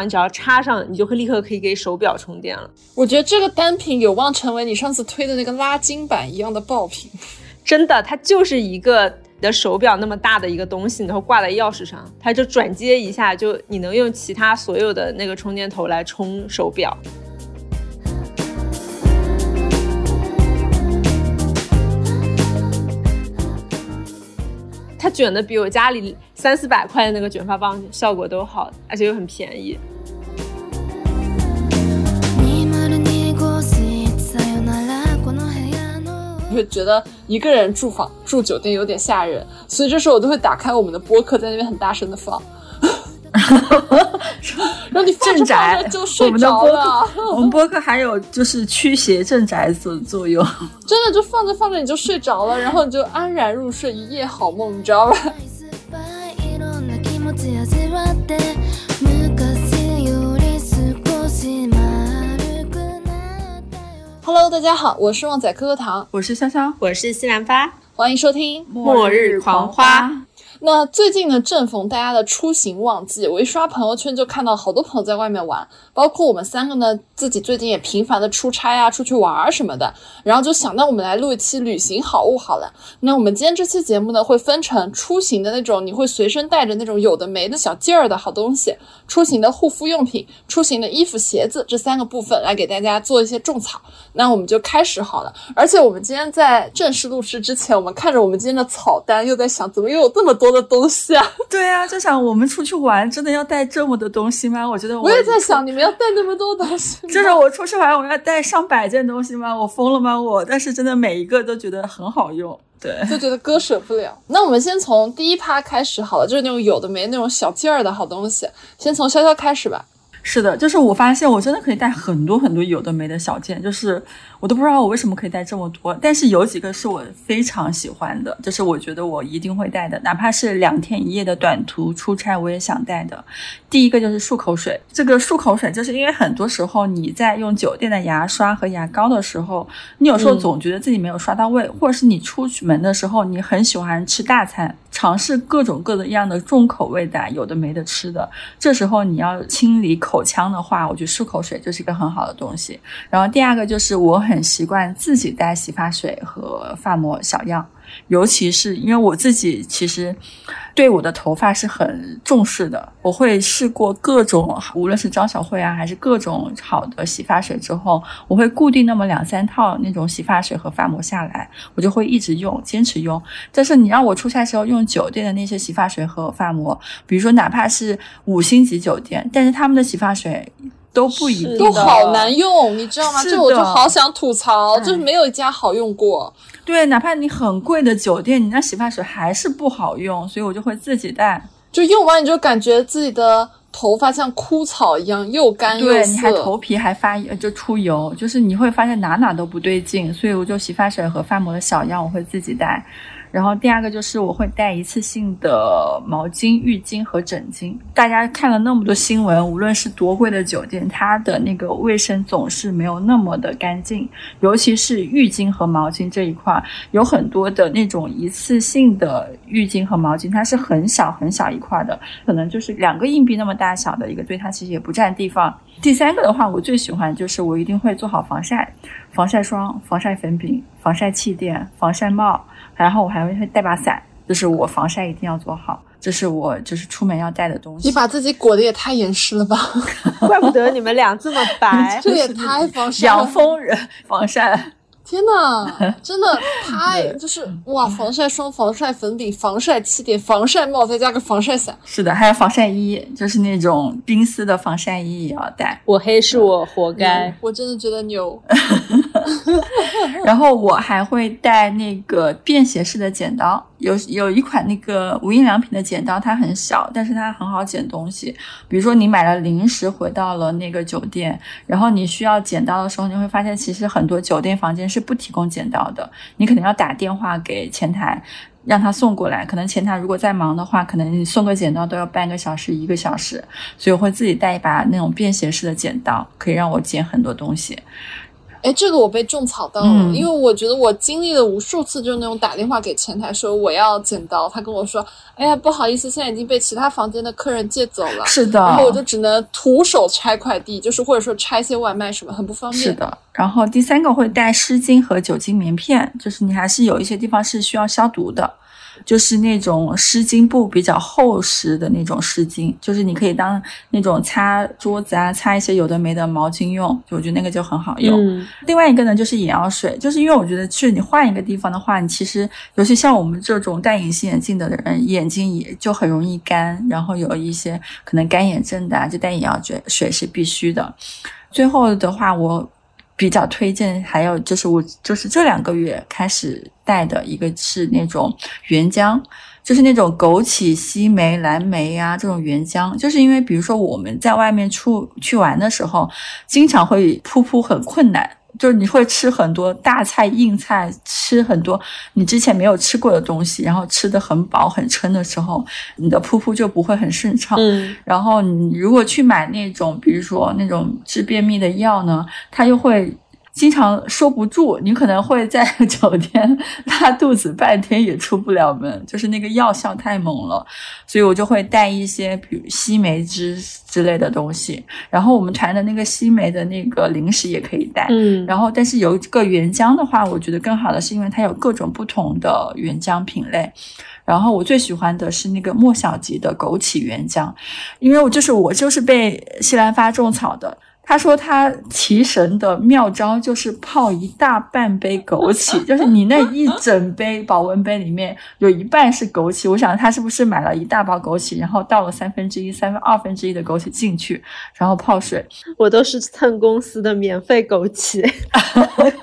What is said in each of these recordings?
话，你只要插上，你就会立刻可以给手表充电了。我觉得这个单品有望成为你上次推的那个拉筋板一样的爆品。真的，它就是一个你的手表那么大的一个东西，然后挂在钥匙上，它就转接一下，就你能用其他所有的那个充电头来充手表。它卷的比我家里三四百块的那个卷发棒效果都好，而且又很便宜。会觉得一个人住房住酒店有点吓人，所以这时候我都会打开我们的播客，在那边很大声的放。然后你镇宅就睡着了。我们播客还有就是驱邪镇宅的作用，真的就放着放着你就睡着了，然后你就安然入睡，一夜好梦，你知道吧？Hello，大家好，我是旺仔可可糖，我是潇潇，我是西兰花，欢迎收听末日狂花。那最近呢，正逢大家的出行旺季，我一刷朋友圈就看到好多朋友在外面玩，包括我们三个呢，自己最近也频繁的出差啊，出去玩儿什么的，然后就想到我们来录一期旅行好物好了。那我们今天这期节目呢，会分成出行的那种你会随身带着那种有的没的小件儿的好东西，出行的护肤用品，出行的衣服鞋子这三个部分来给大家做一些种草。那我们就开始好了。而且我们今天在正式录制之前，我们看着我们今天的草单，又在想怎么又有这么多。的东西啊，对啊，就想我们出去玩，真的要带这么多东西吗？我觉得我也在想，你们要带那么多东西，就是我出去玩，我要带上百件东西吗？我疯了吗？我，但是真的每一个都觉得很好用，对，就觉得割舍不了。那我们先从第一趴开始好了，就是那种有的没那种小件儿的好东西，先从潇潇开始吧。是的，就是我发现我真的可以带很多很多有的没的小件，就是我都不知道我为什么可以带这么多。但是有几个是我非常喜欢的，就是我觉得我一定会带的，哪怕是两天一夜的短途出差，我也想带的。第一个就是漱口水，这个漱口水就是因为很多时候你在用酒店的牙刷和牙膏的时候，你有时候总觉得自己没有刷到位，或者是你出去门的时候，你很喜欢吃大餐。尝试各种各样的重口味的，有的没的吃的。这时候你要清理口腔的话，我觉得漱口水就是一个很好的东西。然后第二个就是我很很习惯自己带洗发水和发膜小样。尤其是因为我自己其实对我的头发是很重视的，我会试过各种，无论是张小慧啊，还是各种好的洗发水之后，我会固定那么两三套那种洗发水和发膜下来，我就会一直用，坚持用。但是你让我出差时候用酒店的那些洗发水和发膜，比如说哪怕是五星级酒店，但是他们的洗发水。都不一定，都好难用，你知道吗？这我就好想吐槽，就是没有一家好用过。对，哪怕你很贵的酒店，你那洗发水还是不好用，所以我就会自己带。就用完你就感觉自己的头发像枯草一样，又干又涩，你还头皮还发就出油，就是你会发现哪哪都不对劲。所以我就洗发水和发膜的小样我会自己带。然后第二个就是我会带一次性的毛巾、浴巾和枕巾。大家看了那么多新闻，无论是多贵的酒店，它的那个卫生总是没有那么的干净，尤其是浴巾和毛巾这一块，有很多的那种一次性的浴巾和毛巾，它是很小很小一块的，可能就是两个硬币那么大小的一个，对它其实也不占地方。第三个的话，我最喜欢就是我一定会做好防晒，防晒霜、防晒粉饼、防晒气垫、防晒帽。然后我还会带把伞，就是我防晒一定要做好，这是我就是出门要带的东西。你把自己裹得也太严实了吧？怪不得你们俩这么白，这也太防晒。养蜂人防晒。天呐，真的太就是哇！防晒霜、防晒粉饼、防晒气垫、防晒帽，再加个防晒伞。是的，还有防晒衣，就是那种冰丝的防晒衣也要带。我黑是我活该，我真的觉得牛。然后我还会带那个便携式的剪刀。有有一款那个无印良品的剪刀，它很小，但是它很好剪东西。比如说你买了零食回到了那个酒店，然后你需要剪刀的时候，你会发现其实很多酒店房间是不提供剪刀的，你可能要打电话给前台，让他送过来。可能前台如果在忙的话，可能你送个剪刀都要半个小时、一个小时，所以我会自己带一把那种便携式的剪刀，可以让我剪很多东西。哎，这个我被种草到了，嗯因为我觉得我经历了无数次，就是那种打电话给前台说我要剪刀，他跟我说，哎呀，不好意思，现在已经被其他房间的客人借走了。是的，然后我就只能徒手拆快递，就是或者说拆一些外卖什么，很不方便。是的，然后第三个会带湿巾和酒精棉片，就是你还是有一些地方是需要消毒的，就是那种湿巾布比较厚实的那种湿巾，就是你可以当那种擦桌子啊、擦一些有的没的毛巾用，就我觉得那个就很好用。嗯另外一个呢，就是眼药水，就是因为我觉得去你换一个地方的话，你其实尤其像我们这种戴隐形眼镜的人，眼睛也就很容易干，然后有一些可能干眼症的、啊，就戴眼药水水是必须的。最后的话，我比较推荐，还有就是我就是这两个月开始带的一个是那种原浆。就是那种枸杞、西梅、蓝莓啊，这种原浆，就是因为比如说我们在外面出去玩的时候，经常会噗噗很困难，就是你会吃很多大菜、硬菜，吃很多你之前没有吃过的东西，然后吃的很饱很撑的时候，你的噗噗就不会很顺畅。嗯 然后你如果去买那种，比如说那种治便秘的药呢，它又会经常收不住，你可能会在 酒店拉肚子半天也出不了门，就是那个药效太猛了，所以我就会带一些比如西梅汁之类的东西。然后我们团的那个西梅的那个零食也可以带。嗯，然后，但是有一个原浆的话，我觉得更好的是因为它有各种不同的原浆品类。然后我最喜欢的是那个莫小吉的枸杞原浆，因为我就是我就是被西兰花种草的。他说他提神的妙招就是泡一大半杯枸杞，就是你那一整杯保温杯里面有一半是枸杞。我想他是不是买了一大包枸杞，然后倒了三分之一、三分二分之一的枸杞进去，然后泡水。我都是蹭公司的免费枸杞。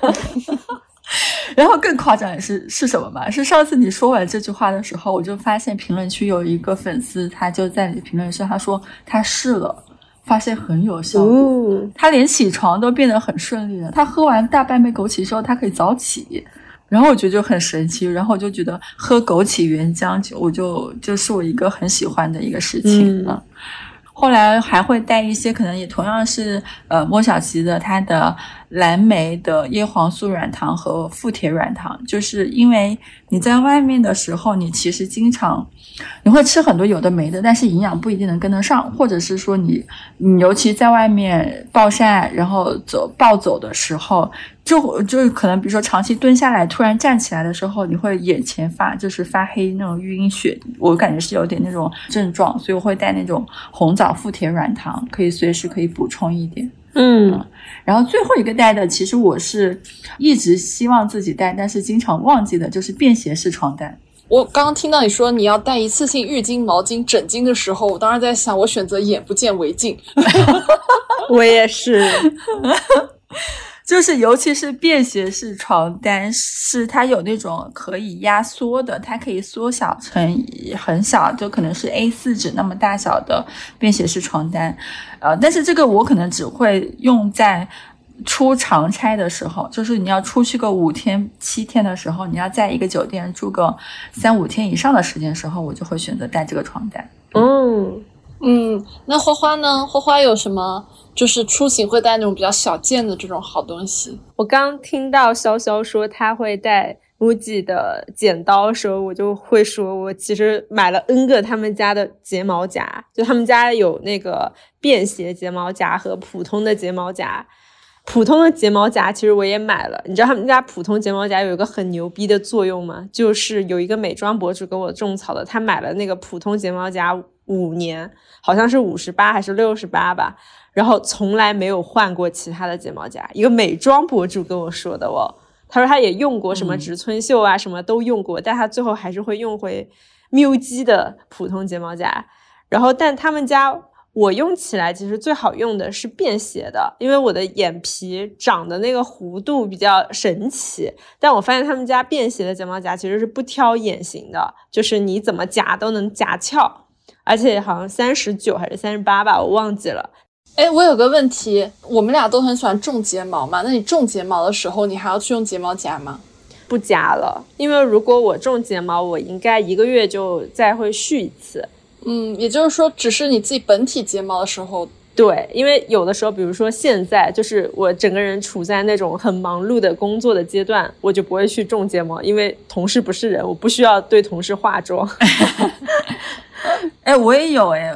然后更夸张的是是什么吗？是上次你说完这句话的时候，我就发现评论区有一个粉丝，他就在你评论区，他说他试了，发现很有效果。哦，他连起床都变得很顺利了。他喝完大半杯枸杞之后，他可以早起。然后我觉得就很神奇，然后我就觉得喝枸杞原浆酒，我就就是我一个很喜欢的一个事情嗯了。后来还会带一些，可能也同样是呃莫小琪的它的蓝莓的叶黄素软糖和富铁软糖，就是因为你在外面的时候，你其实经常你会吃很多有的没的，但是营养不一定能跟得上，或者是说你你尤其在外面暴晒，然后走暴走的时候，就就是可能比如说长期蹲下来，突然站起来的时候，你会眼前发就是发黑那种晕血，我感觉是有点那种症状，所以我会带那种红枣富铁软糖，可以随时可以补充一点。嗯然后最后一个带的，其实我是一直希望自己带，但是经常忘记的，就是便携式床单。我刚刚听到你说你要带一次性浴巾、毛巾、枕巾的时候，我当时在想，我选择眼不见为净。我也是。就是尤其是便携式床单，是它有那种可以压缩的，它可以缩小成很小，就可能是 A 四纸那么大小的便携式床单。呃，但是这个我可能只会用在出长差的时候，就是你要出去个五天七天的时候，你要在一个酒店住个三五天以上的时间时候，我就会选择带这个床单。嗯，嗯，那花花呢？花花有什么就是出行会带那种比较小件的这种好东西？我刚听到潇潇说他会带 MUJI 的剪刀的时候，我就会说，我其实买了 N 个他们家的睫毛夹，就他们家有那个便携睫毛夹和普通的睫毛夹。普通的睫毛夹其实我也买了，你知道他们家普通睫毛夹有一个很牛逼的作用吗？就是有一个美妆博主给我种草的，他买了那个普通睫毛夹五年，好像是五十八还是六十八吧，然后从来没有换过其他的睫毛夹。一个美妆博主跟我说的哦，他说他也用过什么嗯植村秀啊，什么都用过，但他最后还是会用回 MUJI 的普通睫毛夹。然后，但他们家我用起来其实最好用的是便携的，因为我的眼皮长的那个弧度比较神奇。但我发现他们家便携的睫毛夹其实是不挑眼型的，就是你怎么夹都能夹翘，而且好像三十九还是三十八吧，我忘记了。哎，我有个问题，我们俩都很喜欢种睫毛嘛，那你种睫毛的时候，你还要去用睫毛夹吗？不夹了，因为如果我种睫毛，我应该一个月就再会续一次。嗯，也就是说，只是你自己本体睫毛的时候对，因为有的时候，比如说现在，就是我整个人处在那种很忙碌的工作的阶段，我就不会去种睫毛，因为同事不是人，我不需要对同事化妆。哎，我也有哎，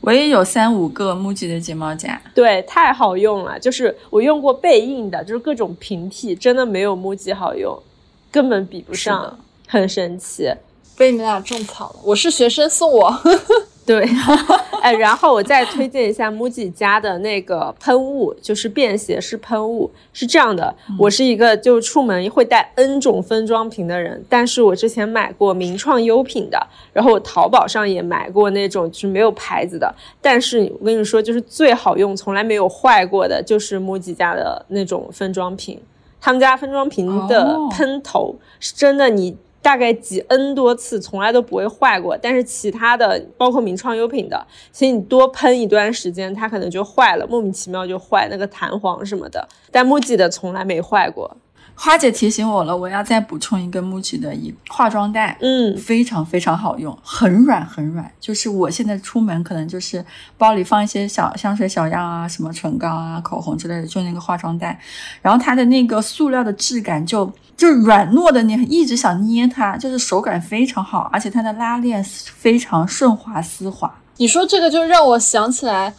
我也有三五个木吉的睫毛夹，对，太好用了。就是我用过贝印的，就是各种平替，真的没有木吉好用，根本比不上，很神奇。被你们俩种草了，我是学生送我。对，哎，然后我再推荐一下 MUJI 家的那个喷雾，就是便携式喷雾。是这样的，我是一个就出门会带 N 种分装瓶的人，但是我之前买过名创优品的，然后我淘宝上也买过那种就是没有牌子的，但是我跟你说，就是最好用、从来没有坏过的，就是 MUJI 家的那种分装瓶。他们家分装瓶的喷头是真的，你。大概几 N 多次，从来都不会坏过。但是其他的，包括名创优品的，其实你多喷一段时间，它可能就坏了，莫名其妙就坏，那个弹簧什么的。但木吉的从来没坏过。花姐提醒我了，我要再补充一个 MUJI 的一化妆袋，嗯，非常非常好用，很软很软。就是我现在出门可能就是包里放一些小香水小样啊，什么唇膏啊、口红之类的，就那个化妆袋。然后它的那个塑料的质感就就软糯的，你一直想捏它，就是手感非常好，而且它的拉链非常顺滑丝滑。你说这个就让我想起来。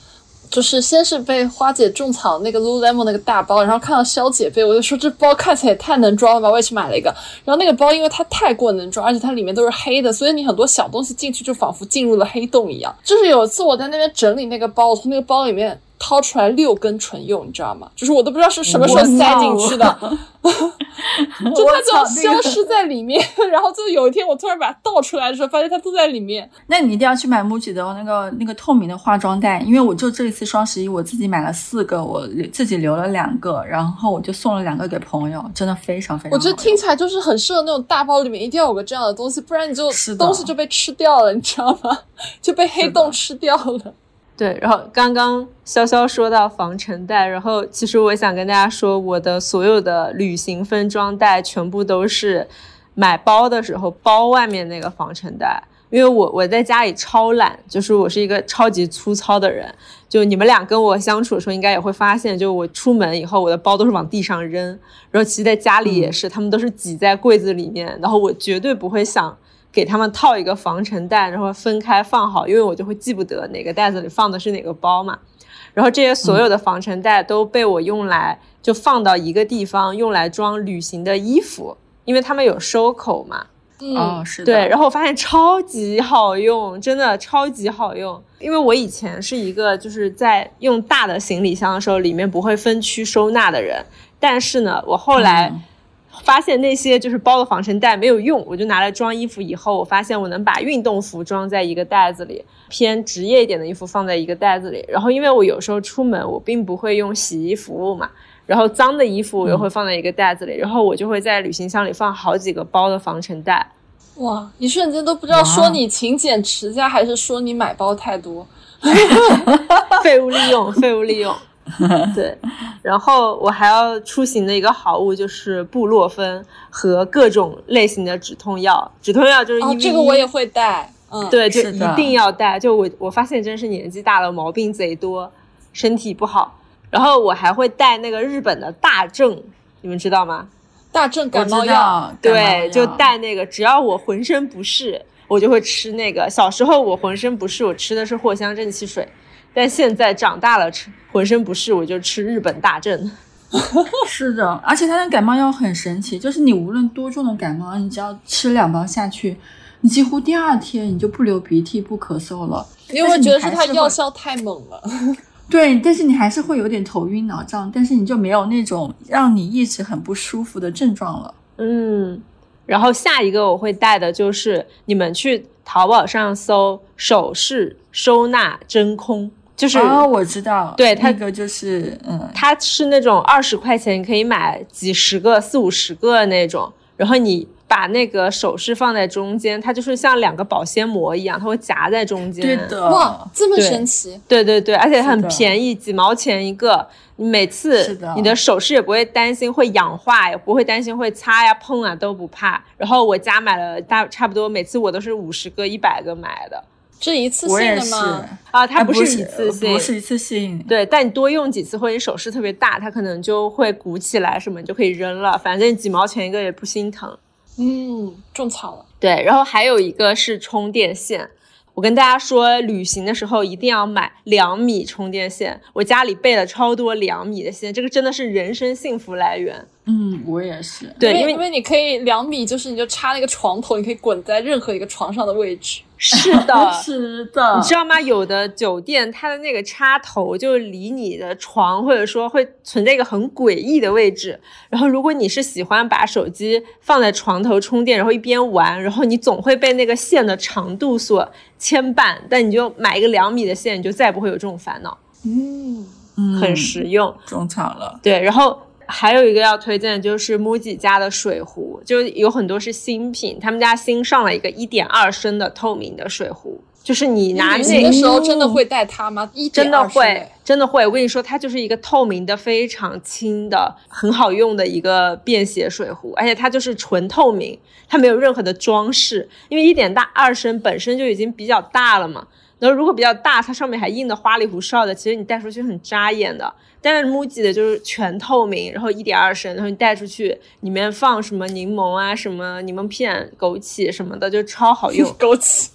就是先是被花姐种草那个 Lululemon 那个大包，然后看到肖姐背，我就说这包看起来也太能装了吧，我也去买了一个。然后那个包因为它太过能装，而且它里面都是黑的，所以你很多小东西进去就仿佛进入了黑洞一样。就是有一次我在那边整理那个包，我从那个包里面。掏出来六根唇釉，你知道吗？就是我都不知道是什么时候塞进去的，就它就消失在里面。然后就有一天我突然把它倒出来的时候，发现它都在里面。那你一定要去买 MUJI 的那个那个透明的化妆袋，因为我就这一次双十一我自己买了四个，我自己留了两个，然后我就送了两个给朋友，真的非常非常。我觉得听起来就是很适合那种大包里面一定要有个这样的东西，不然你就东西就被吃掉了，你知道吗？就被黑洞吃掉了。对，然后刚刚潇潇说到防尘袋，然后其实我想跟大家说，我的所有的旅行分装袋全部都是买包的时候包外面那个防尘袋，因为我我在家里超懒，就是我是一个超级粗糙的人，就你们俩跟我相处的时候应该也会发现，就我出门以后我的包都是往地上扔，然后其实在家里也是，他们都是挤在柜子里面，然后我绝对不会想。给他们套一个防尘袋，然后分开放好，因为我就会记不得哪个袋子里放的是哪个包嘛。然后这些所有的防尘袋都被我用来就放到一个地方，用来装旅行的衣服，因为他们有收口嘛。嗯，是的。对，然后我发现超级好用，真的超级好用。因为我以前是一个就是在用大的行李箱的时候，里面不会分区收纳的人，但是呢，我后来。发现那些就是包的防尘袋没有用，我就拿来装衣服。以后我发现我能把运动服装在一个袋子里，偏职业一点的衣服放在一个袋子里。然后因为我有时候出门我并不会用洗衣服务嘛，然后脏的衣服我又会放在一个袋子里，然后我就会在旅行箱里放好几个包的防尘袋。哇，一瞬间都不知道说你勤俭持家还是说你买包太多，废物利用，废物利用。对，然后我还要出行的一个好物就是布洛芬和各种类型的止痛药。止痛药就是因为这个我也会带，嗯，对，就一定要带。就我我发现真是年纪大了，毛病贼多，身体不好。然后我还会带那个日本的大正，你们知道吗？大正感冒药，对，就带那个。只要我浑身不适，我就会吃那个。小时候我浑身不适，我吃的是藿香正气水。但现在长大了，吃浑身不适，我就吃日本大正。是的，而且它的感冒药很神奇，就是你无论多重的感冒，你只要吃两包下去，你几乎第二天你就不流鼻涕、不咳嗽了。因为觉得是它药效太猛了。对，但是你还是会有点头晕脑胀，但是你就没有那种让你一直很不舒服的症状了。嗯，然后下一个我会带的就是你们去淘宝上搜首饰收纳真空。就是啊，我知道，对，它那个就是，嗯，它是那种二十块钱可以买几十个、四五十个那种，然后你把那个首饰放在中间，它就是像两个保鲜膜一样，它会夹在中间。对的，哇，这么神奇！对对对，而且很便宜，几毛钱一个，每次你的首饰也不会担心会氧化，也不会担心会擦呀、碰啊都不怕。然后我家买了大差不多，每次我都是五十个、一百个买的。这一次性的吗？啊，它不是一次性，不是一次性。对，但你多用几次或者你手势特别大，它可能就会鼓起来什么，你就可以扔了，反正几毛钱一个也不心疼。嗯，种草了。对，然后还有一个是充电线。我跟大家说，旅行的时候一定要买两米充电线。我家里备了超多两米的线，这个真的是人生幸福来源。嗯，我也是。对，因为因为你可以两米，就是你就插那个床头，你可以滚在任何一个床上的位置。是 的，是的，你知道吗？有的酒店它的那个插头就离你的床，或者说会存在一个很诡异的位置。然后，如果你是喜欢把手机放在床头充电，然后一边玩，然后你总会被那个线的长度所牵绊。但你就买一个两米的线，你就再也不会有这种烦恼。嗯，嗯很实用。种草了。对，然后还有一个要推荐的就是 MUJI 家的水壶，就有很多是新品，他们家新上了一个一点二升的透明的水壶，就是你拿那个时候真的会带它吗？一真的会哎，真的会。我跟你说，它就是一个透明的、非常轻的、很好用的一个便携水壶，而且它就是纯透明，它没有任何的装饰。因为一点大二升本身就已经比较大了嘛，然后如果比较大，它上面还印的花里胡哨的，其实你带出去很扎眼的。但是 MUJI 的就是全透明，然后一点二升，然后你带出去，里面放什么柠檬啊、什么柠檬片、枸杞什么的，就超好用。枸杞，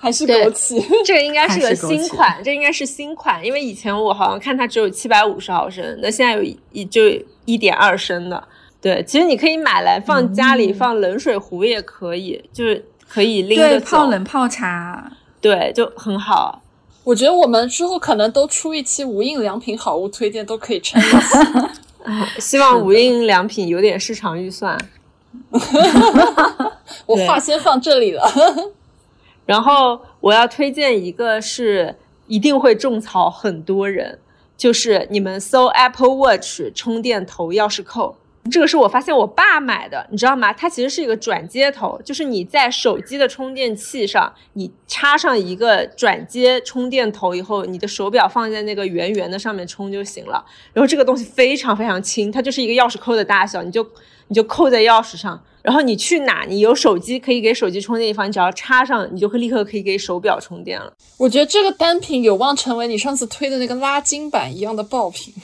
还是枸杞。这个应该是个新款，这应该是新款，因为以前我好像看它只有七百五十毫升，那现在有一就一点二升的。对，其实你可以买来放家里，放冷水壶也可以，就是可以拎对，着走泡，冷泡茶。对，就很好。我觉得我们之后可能都出一期无印良品好物推荐，都可以撑一期。希望无印良品有点市场预算。我话先放这里了。然后我要推荐一个是一定会种草很多人，就是你们搜 Apple Watch 充电头钥匙扣。这个是我发现我爸买的，你知道吗？它其实是一个转接头，就是你在手机的充电器上，你插上一个转接充电头以后，你的手表放在那个圆圆的上面充就行了。然后这个东西非常非常轻，它就是一个钥匙扣的大小，你就你就扣在钥匙上，然后你去哪，你有手机可以给手机充电地方，你只要插上，你就会立刻可以给手表充电了。我觉得这个单品有望成为你上次推的那个拉筋板一样的爆品。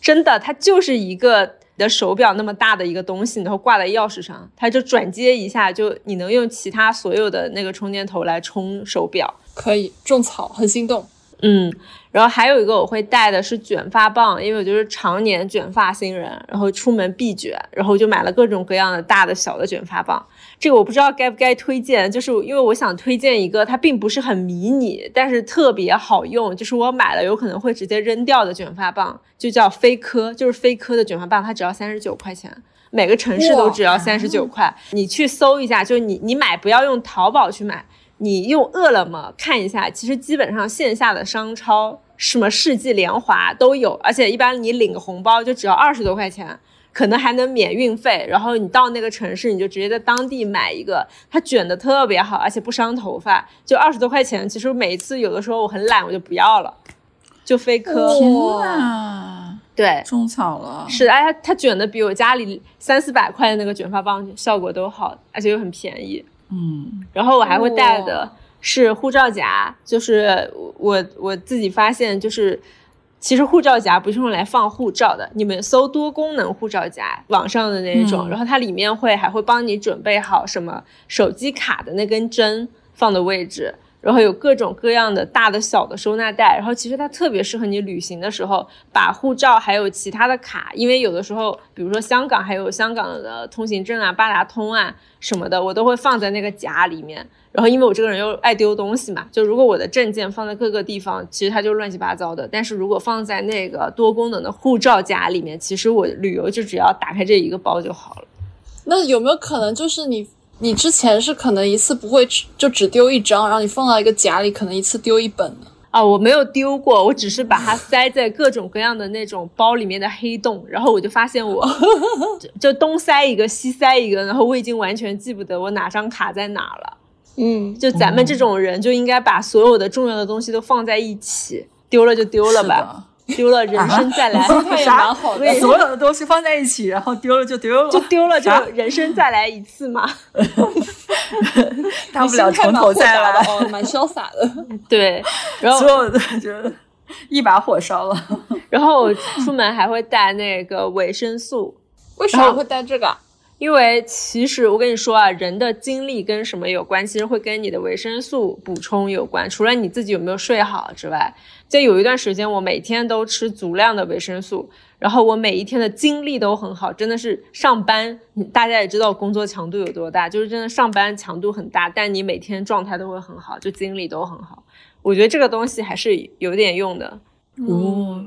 真的，它就是一个你的手表那么大的一个东西，然后挂在钥匙上，它就转接一下，就你能用其他所有的那个充电头来充手表。可以种草，很心动。嗯，然后还有一个我会带的是卷发棒，因为我就是常年卷发新人，然后出门必卷，然后就买了各种各样的大的小的卷发棒。这个我不知道该不该推荐，就是因为我想推荐一个它并不是很迷你，但是特别好用，就是我买了有可能会直接扔掉的卷发棒，就叫飞科，就是飞科的卷发棒，它只要三十九块钱。每个城市都只要三十九块，你去搜一下，就是你你买不要用淘宝去买，你用饿了么看一下，其实基本上线下的商超，什么世纪联华都有，而且一般你领个红包就只要二十多块钱，可能还能免运费。然后你到那个城市，你就直接在当地买一个，它卷的特别好，而且不伤头发，就二十多块钱。其实每一次有的时候我很懒，我就不要了，就飞科。天呐，对，种草了。是，哎，它它卷的比我家里三四百块的那个卷发棒效果都好，而且又很便宜。嗯，然后我还会带的是护照夹，就是我我自己发现，就是其实护照夹不是用来放护照的，你们搜多功能护照夹，网上的那一种，嗯然后它里面会还会帮你准备好什么手机卡的那根针放的位置。然后有各种各样的大的小的收纳袋，然后其实它特别适合你旅行的时候，把护照还有其他的卡，因为有的时候，比如说香港还有香港的通行证啊、八达通啊什么的，我都会放在那个夹里面。然后因为我这个人又爱丢东西嘛，就如果我的证件放在各个地方，其实它就乱七八糟的。但是如果放在那个多功能的护照夹里面，其实我旅游就只要打开这一个包就好了。那有没有可能就是你你之前是可能一次不会只就只丢一张，然后你放到一个夹里，可能一次丢一本呢？啊，我没有丢过，我只是把它塞在各种各样的那种包里面的黑洞，然后我就发现我就 就东塞一个西塞一个，然后我已经完全记不得我哪张卡在哪了。嗯，就咱们这种人就应该把所有的重要的东西都放在一起，丢了就丢了吧。丢了人生再来，心态也蛮好的。所有的东西放在一起，然后丢了就丢了，就丢了就人生再来一次嘛。大不了从头再来。哦，蛮潇洒的。对，然后所有的就一把火烧了。然后我出门还会带那个维生素，为啥会带这个啊？因为其实我跟你说啊，人的精力跟什么有关？其实会跟你的维生素补充有关。除了你自己有没有睡好之外，就有一段时间我每天都吃足量的维生素，然后我每一天的精力都很好，真的是上班，大家也知道工作强度有多大，就是真的上班强度很大，但你每天状态都会很好，就精力都很好。我觉得这个东西还是有点用的。哦，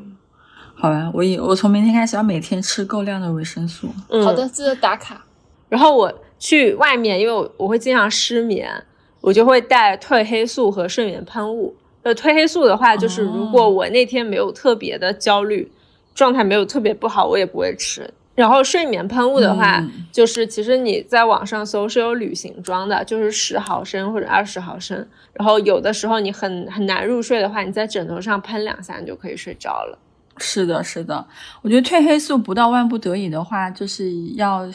好吧，我以我从明天开始要每天吃够量的维生素。嗯，好的，记得打卡。然后我去外面，因为我我会经常失眠，我就会带褪黑素和睡眠喷雾。呃，褪黑素的话，就是如果我那天没有特别的焦虑，状态没有特别不好，我也不会吃。然后睡眠喷雾的话，嗯就是其实你在网上搜是有旅行装的，就是十毫升或者二十毫升。然后有的时候你很很难入睡的话，你在枕头上喷两下，你就可以睡着了。是的，是的，我觉得褪黑素不到万不得已的话，就是要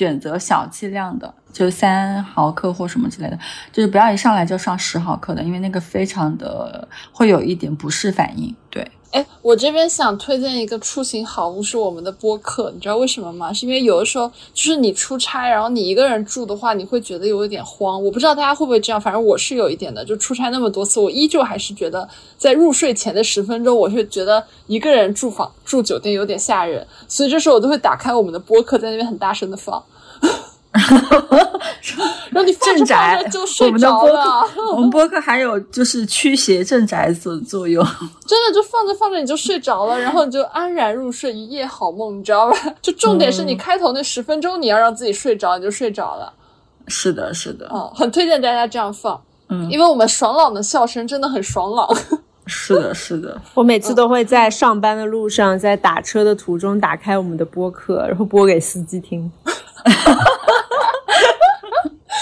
选择小剂量的，就三毫克或什么之类的，就是不要一上来就上十毫克的，因为那个非常的会有一点不适反应。对，哎，我这边想推荐一个出行好物是我们的播客，你知道为什么吗？是因为有的时候就是你出差，然后你一个人住的话，你会觉得有一点慌。我不知道大家会不会这样，反正我是有一点的。就出差那么多次，我依旧还是觉得在入睡前的十分钟，我会觉得一个人住房住酒店有点吓人，所以这时候我都会打开我们的播客，在那边很大声的放。然后你放着放着就，我睡们播着了，客，我们播客还有就是驱邪镇宅作作用。真的就放着放着你就睡着了，然后你就安然入睡，一夜好梦，你知道吧？就重点是你开头那十分钟你要让自己睡着，你就睡着了。是的，是的，嗯，很推荐大家这样放，嗯因为我们爽朗的笑声真的很爽朗。是的，是的。我每次都会在上班的路上，在打车的途中打开我们的播客，然后播给司机听。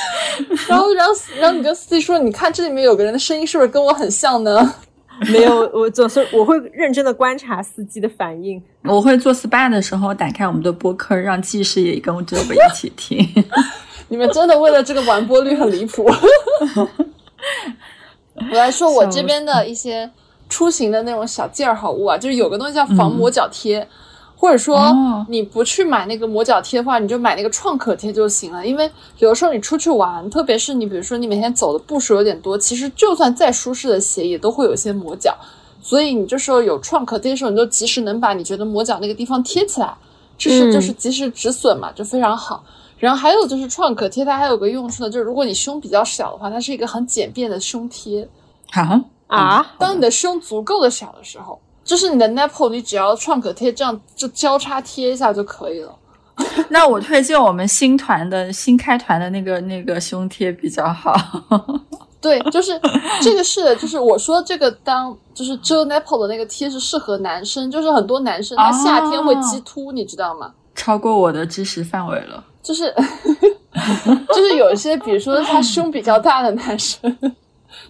然后然后，然后你跟司机说，你看这里面有个人的声音是不是跟我很像呢？没有，我总是我会认真的观察司机的反应。我会做 SPA 的时候打开我们的播客，让技师也跟着我一起听。你们真的为了这个完播率很离谱。我来说我这边的一些出行的那种小件儿好物啊，就是有个东西叫防磨脚贴，或者说哦你不去买那个磨脚贴的话，你就买那个创可贴就行了。因为有的时候你出去玩，特别是你比如说你每天走的步数有点多，其实就算再舒适的鞋也都会有一些磨脚，所以你这时候有创可贴的时候，你就及时能把你觉得磨脚那个地方贴起来，这是嗯就是及时止损嘛，就非常好。然后还有就是创可贴，它还有个用处呢，就是如果你胸比较小的话，它是一个很简便的胸贴。啊啊，当你的胸足够的小的时候，就是你的 nipple，你只要创可贴这样就交叉贴一下就可以了。那我推荐我们新团的新开团的那个那个胸贴比较好。对，就是这个是的，就是我说这个当就是遮 nipple 的那个贴是适合男生，就是很多男生他夏天会激凸，你知道吗？超过我的知识范围了。就是 就是有一些，比如说他胸比较大的男生，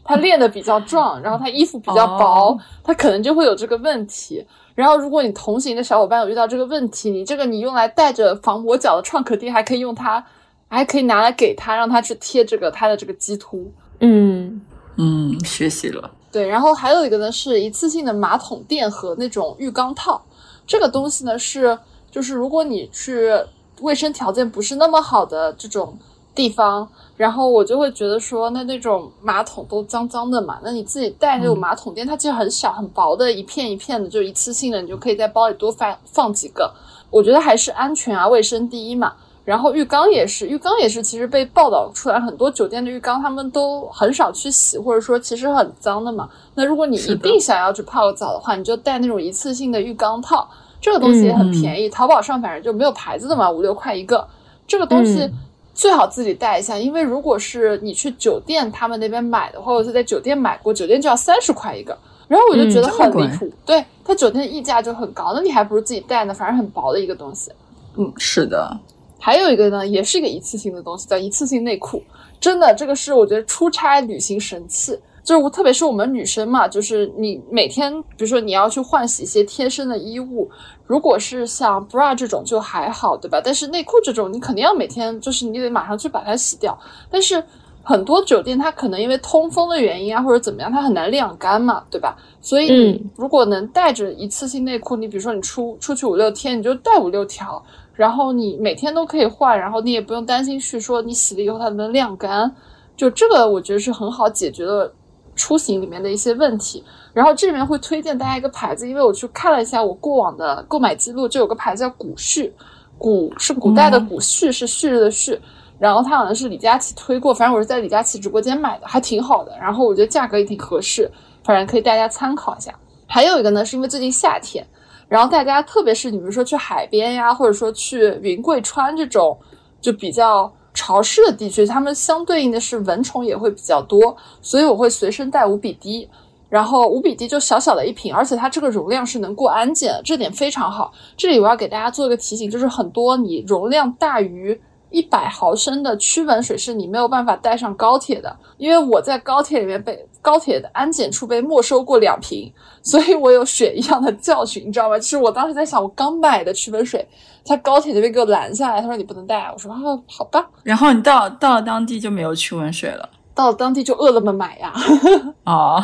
他练的比较壮，然后他衣服比较薄，哦他可能就会有这个问题。然后如果你同行的小伙伴有遇到这个问题，你这个你用来带着防磨脚的创可贴，还可以用它，还可以拿来给他，让他去贴这个他的这个鸡突。嗯，嗯，学习了。对，然后还有一个呢是一次性的马桶垫和那种浴缸套，这个东西呢是就是如果你去卫生条件不是那么好的这种地方，然后我就会觉得说，那那种马桶都脏脏的嘛，那你自己带那种马桶垫，它其实很小很薄的，一片一片的，就一次性的，你就可以在包里多放放几个。我觉得还是安全啊，卫生第一嘛。然后浴缸也是，浴缸也是，其实被报道出来很多酒店的浴缸他们都很少去洗，或者说其实很脏的嘛。那如果你一定想要去泡个澡的话，你就带那种一次性的浴缸套，这个东西也很便宜，淘宝上反正就没有牌子的嘛，五六块一个。这个东西嗯最好自己带一下，因为如果是你去酒店他们那边买的话，或者是在酒店买过，酒店就要三十块一个。然后我就觉得很离谱，对他酒店的溢价就很高，那你还不如自己带呢，反正很薄的一个东西。嗯是的，还有一个呢，也是一个一次性的东西，叫一次性内裤。真的，这个是我觉得出差旅行神器。就是特别是我们女生嘛，就是你每天，比如说你要去换洗一些贴身的衣物，如果是像 bra 这种就还好，对吧？但是内裤这种，你肯定要每天，就是你得马上去把它洗掉。但是很多酒店它可能因为通风的原因啊，或者怎么样，它很难晾干嘛，对吧？所以你如果能带着一次性内裤，你比如说你出出去五六天，你就带五六条，然后你每天都可以换，然后你也不用担心去说你洗了以后它能晾干。就这个，我觉得是很好解决的出行里面的一些问题。然后这里面会推荐大家一个牌子，因为我去看了一下我过往的购买记录，就有个牌子叫古旭，古是古代的古，旭是旭日的旭。然后它好像是李佳琦推过，反正我是在李佳琦直播间买的，还挺好的。然后我觉得价格也挺合适，反正可以大家参考一下。还有一个呢，是因为最近夏天，然后大家特别是你比如说去海边呀，或者说去云贵川这种就比较潮湿的地区，它们相对应的是蚊虫也会比较多，所以我会随身带五比滴。然后五比滴就小小的一瓶，而且它这个容量是能过安检，这点非常好。这里我要给大家做一个提醒，就是很多你容量大于。一百毫升的驱蚊水是你没有办法带上高铁的，因为我在高铁里面被高铁的安检处被没收过两瓶，所以我有血一样的教训，你知道吗？其实我当时在想，我刚买的驱蚊水，在高铁那边给我拦下来，他说你不能带，我说啊好吧。然后你到到了当地就没有驱蚊水了，到了当地就饿了么买呀。哦，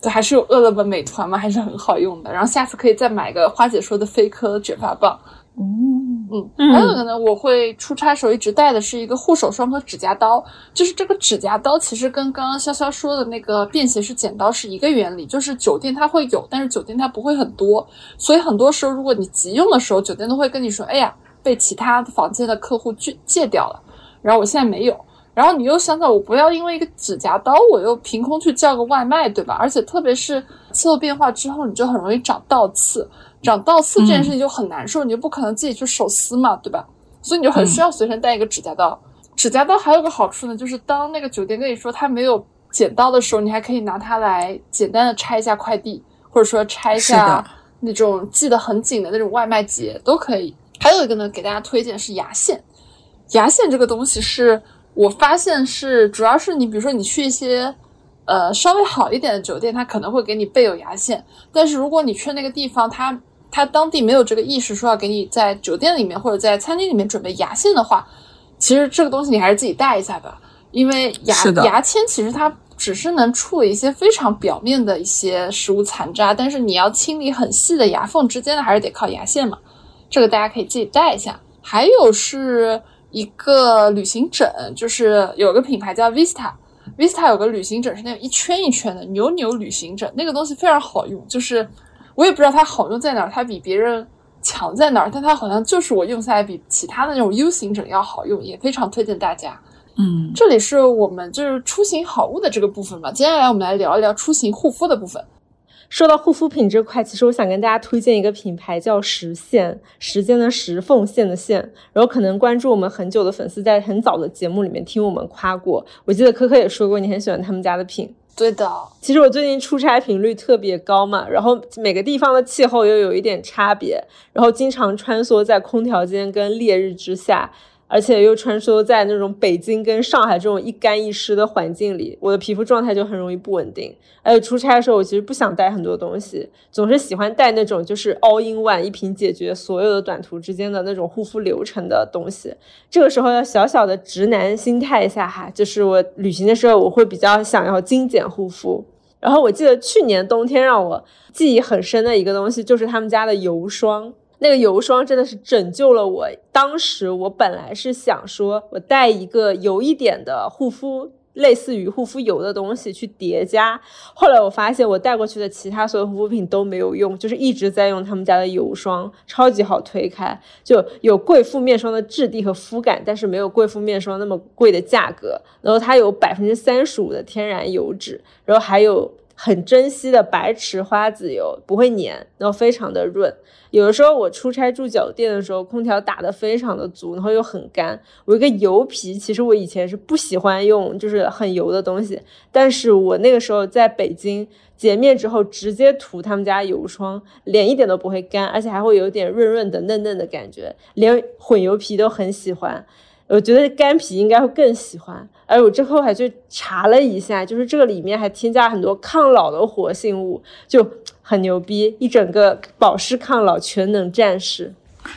对，还是有饿了么、美团嘛，还是很好用的。然后下次可以再买个花姐说的飞科卷发棒。嗯嗯，还有一个呢，我会出差时候一直带的是一个护手霜和指甲刀。就是这个指甲刀其实跟刚刚潇潇说的那个便携式剪刀是一个原理，就是酒店它会有，但是酒店它不会很多，所以很多时候如果你急用的时候，酒店都会跟你说：“哎呀，被其他房间的客户借借掉了，然后我现在没有。”然后你又想想，我不要因为一个指甲刀，我又凭空去叫个外卖，对吧？而且特别是气候变化之后，你就很容易长倒刺。长倒刺这件事情就很难受，你就不可能自己去手撕嘛，对吧？所以你就很需要随身带一个指甲刀。指甲刀还有个好处呢，就是当那个酒店跟你说他没有剪刀的时候，你还可以拿它来简单的拆一下快递，或者说拆一下那种系得很紧的那种外卖结都可以。还有一个呢，给大家推荐是牙线。牙线这个东西是我发现是主要是你比如说你去一些。呃，稍微好一点的酒店，他可能会给你备有牙线。但是如果你去那个地方，他他当地没有这个意识，说要给你在酒店里面或者在餐厅里面准备牙线的话，其实这个东西你还是自己带一下吧。因为牙牙签其实它只是能处理一些非常表面的一些食物残渣，但是你要清理很细的牙缝之间的，还是得靠牙线嘛。这个大家可以自己带一下。还有是一个旅行枕，就是有个品牌叫 Vista。Vista 有个旅行枕是那种一圈一圈的扭扭旅行枕，那个东西非常好用。就是我也不知道它好用在哪儿，它比别人强在哪儿，但它好像就是我用下来比其他的那种 U 型枕要好用，也非常推荐大家。嗯，这里是我们就是出行好物的这个部分嘛，接下来我们来聊一聊出行护肤的部分。说到护肤品这块，其实我想跟大家推荐一个品牌，叫时线，时间的时，缝线的线。然后可能关注我们很久的粉丝，在很早的节目里面听我们夸过。我记得科科也说过，你很喜欢他们家的品。对的，其实我最近出差频率特别高嘛，然后每个地方的气候又有一点差别，然后经常穿梭在空调间跟烈日之下。而且又穿梭在那种北京跟上海这种一干一湿的环境里，我的皮肤状态就很容易不稳定。而且出差的时候，我其实不想带很多东西，总是喜欢带那种就是 all in one 一瓶解决所有的短途之间的那种护肤流程的东西。这个时候要小小的直男心态一下哈，就是我旅行的时候我会比较想要精简护肤。然后我记得去年冬天让我记忆很深的一个东西就是他们家的油霜。那个油霜真的是拯救了我。当时我本来是想说，我带一个油一点的护肤，类似于护肤油的东西去叠加。后来我发现，我带过去的其他所有护肤品都没有用，就是一直在用他们家的油霜，超级好推开，就有贵妇面霜的质地和肤感，但是没有贵妇面霜那么贵的价格。然后它有百分之三十五的天然油脂，然后还有很珍惜的白池花籽油，不会粘，然后非常的润。有的时候我出差住酒店的时候，空调打得非常的足，然后又很干。我一个油皮，其实我以前是不喜欢用，就是很油的东西。但是我那个时候在北京洁面之后，直接涂他们家油霜，脸一点都不会干，而且还会有点润润的、嫩嫩的感觉，连混油皮都很喜欢。我觉得干皮应该会更喜欢。而我之后还去查了一下，就是这个里面还添加很多抗老的活性物，就很牛逼，一整个保湿抗老全能战士。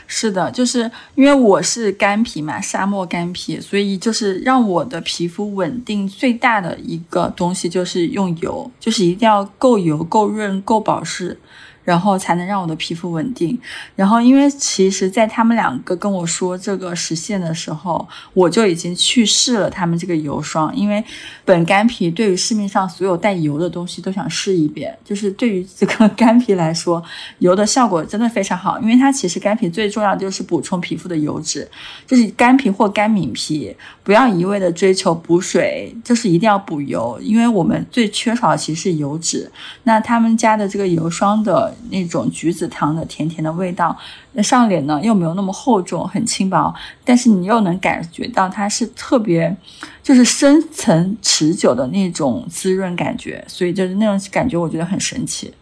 是的，就是因为我是干皮嘛，沙漠干皮，所以就是让我的皮肤稳定最大的一个东西就是用油，就是一定要够油、够润、够保湿。然后才能让我的皮肤稳定。然后，因为其实，在他们两个跟我说这个实现的时候，我就已经去试了他们这个油霜。因为本干皮对于市面上所有带油的东西都想试一遍。就是对于这个干皮来说，油的效果真的非常好。因为它其实干皮最重要就是补充皮肤的油脂，就是干皮或干敏皮，不要一味的追求补水，就是一定要补油。因为我们最缺少的其实是油脂。那他们家的这个油霜的。那种橘子糖的甜甜的味道，那上脸呢又没有那么厚重，很轻薄，但是你又能感觉到它是特别，就是深层持久的那种滋润感觉，所以就是那种感觉，我觉得很神奇。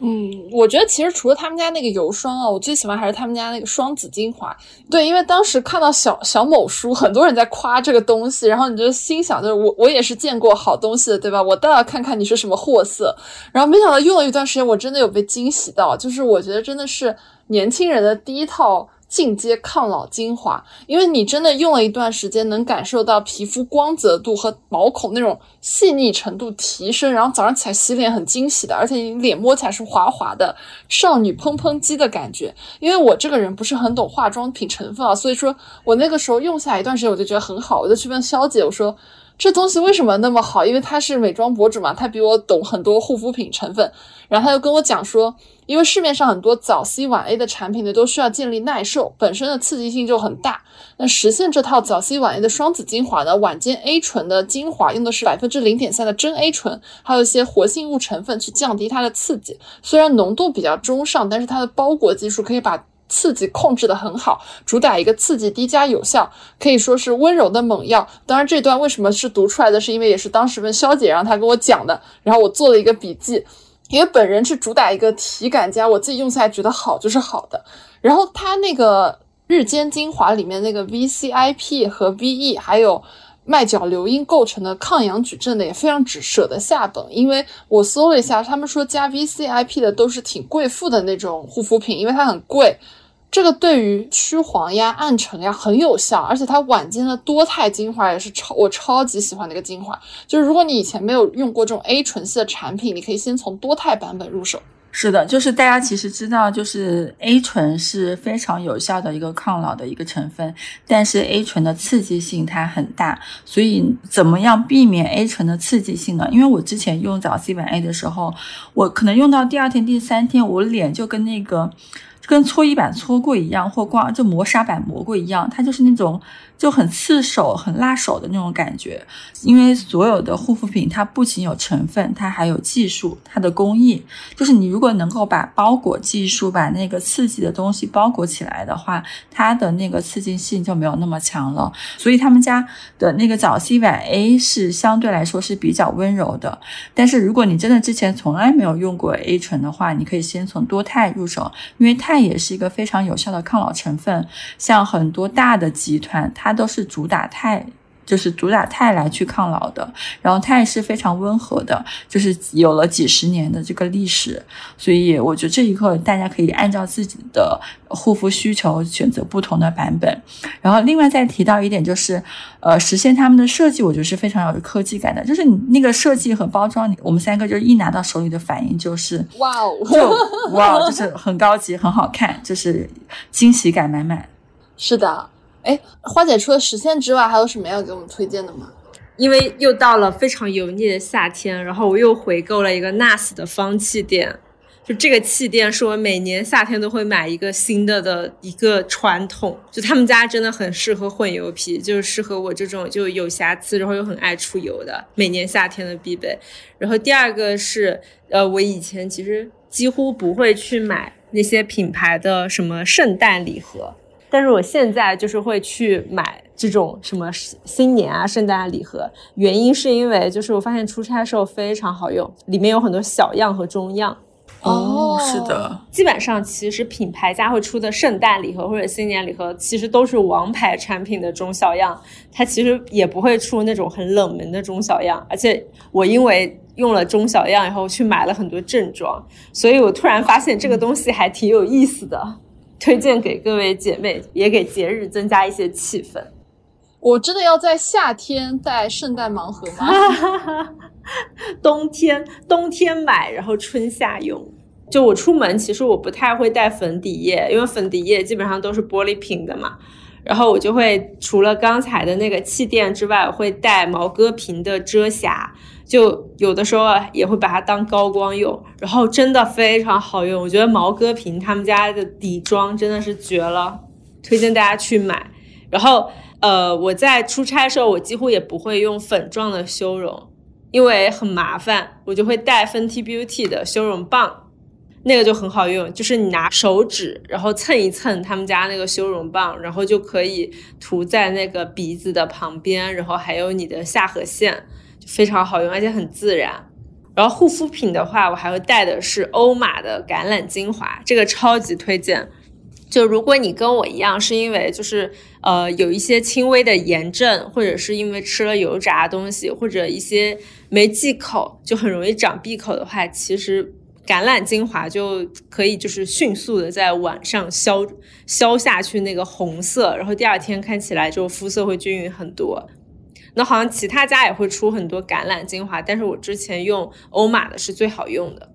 嗯，我觉得其实除了他们家那个油霜啊，我最喜欢还是他们家那个双子精华。对，因为当时看到小小某书，很多人在夸这个东西，然后你就心想，就是我我也是见过好东西的，对吧？我倒要看看你是什么货色。然后没想到用了一段时间，我真的有被惊喜到，就是我觉得真的是年轻人的第一套。进阶抗老精华，因为你真的用了一段时间，能感受到皮肤光泽度和毛孔那种细腻程度提升，然后早上起来洗脸很惊喜的，而且你脸摸起来是滑滑的，少女砰砰肌的感觉。因为我这个人不是很懂化妆品成分啊，所以说我那个时候用下来一段时间，我就觉得很好，我就去问肖姐，我说这东西为什么那么好？因为她是美妆博主嘛，她比我懂很多护肤品成分，然后她就跟我讲说。因为市面上很多早 C 晚 A 的产品呢，都需要建立耐受，本身的刺激性就很大。那实现这套早 C 晚 A 的双子精华呢，晚间 A 醇的精华用的是百分之零点三的真 A 醇，还有一些活性物成分去降低它的刺激。虽然浓度比较中上，但是它的包裹技术可以把刺激控制的很好，主打一个刺激低加有效，可以说是温柔的猛药。当然，这段为什么是读出来的，是因为也是当时问肖姐让她跟我讲的，然后我做了一个笔记。因为本人是主打一个体感加，我自己用下来觉得好就是好的。然后它那个日间精华里面那个 VCIP 和 VE 还有麦角硫因构成的抗氧矩阵的也非常只舍得下本。因为我搜了一下，他们说加 VCIP 的都是挺贵妇的那种护肤品，因为它很贵。这个对于去黄呀、暗沉呀很有效，而且它晚间的多肽精华也是超我超级喜欢的一个精华。就是如果你以前没有用过这种 A 醇系的产品，你可以先从多肽版本入手。是的，就是大家其实知道，就是 A 醇是非常有效的一个抗老的一个成分，但是 A 醇的刺激性它很大，所以怎么样避免 A 醇的刺激性呢？因为我之前用早 C 晚 A 的时候，我可能用到第二天、第三天，我脸就跟那个。跟搓衣板搓过一样，或刮就磨砂板磨过一样，它就是那种。就很刺手、很辣手的那种感觉，因为所有的护肤品它不仅有成分，它还有技术，它的工艺。就是你如果能够把包裹技术把那个刺激的东西包裹起来的话，它的那个刺激性就没有那么强了。所以他们家的那个早 C 晚 A 是相对来说是比较温柔的。但是如果你真的之前从来没有用过 A 醇的话，你可以先从多肽入手，因为肽也是一个非常有效的抗老成分。像很多大的集团，它它都是主打肽，就是主打肽来去抗老的。然后肽是非常温和的，就是有了几十年的这个历史。所以我觉得这一刻大家可以按照自己的护肤需求选择不同的版本。然后另外再提到一点就是，呃，实现他们的设计，我觉得是非常有科技感的。就是你那个设计和包装，我们三个就一拿到手里的反应就是哇哦，就哇，就是很高级，很好看，就是惊喜感满满。是的。哎，花姐除了实现之外，还有什么要给我们推荐的吗？因为又到了非常油腻的夏天，然后我又回购了一个 NARS 的方气垫。就这个气垫是我每年夏天都会买一个新的的一个传统。就他们家真的很适合混油皮，就是适合我这种就有瑕疵，然后又很爱出油的，每年夏天的必备。然后第二个是，呃，我以前其实几乎不会去买那些品牌的什么圣诞礼盒。但是我现在就是会去买这种什么新年啊、圣诞礼盒，原因是因为就是我发现出差的时候非常好用，里面有很多小样和中样。哦，是的，基本上其实品牌家会出的圣诞礼盒或者新年礼盒，其实都是王牌产品的中小样，它其实也不会出那种很冷门的中小样。而且我因为用了中小样以后去买了很多正装，所以我突然发现这个东西还挺有意思的，推荐给各位姐妹，也给节日增加一些气氛。我真的要在夏天带圣诞盲盒吗？冬天冬天买，然后春夏用。就我出门，其实我不太会带粉底液，因为粉底液基本上都是玻璃瓶的嘛。然后我就会除了刚才的那个气垫之外，我会带毛戈平的遮瑕，就有的时候也会把它当高光用。然后真的非常好用，我觉得毛戈平他们家的底妆真的是绝了，推荐大家去买。然后呃，我在出差的时候，我几乎也不会用粉状的修容。因为很麻烦，我就会带 Fenty Beauty 的修容棒，那个就很好用，就是你拿手指，然后蹭一蹭他们家那个修容棒，然后就可以涂在那个鼻子的旁边，然后还有你的下颌线，非常好用，而且很自然。然后护肤品的话，我还会带的是欧玛的橄榄精华，这个超级推荐。就如果你跟我一样，是因为就是呃有一些轻微的炎症，或者是因为吃了油炸东西，或者一些没忌口，就很容易长闭口的话，其实橄榄精华就可以就是迅速的在晚上消消下去那个红色，然后第二天看起来就肤色会均匀很多。那好像其他家也会出很多橄榄精华，但是我之前用欧玛的是最好用的。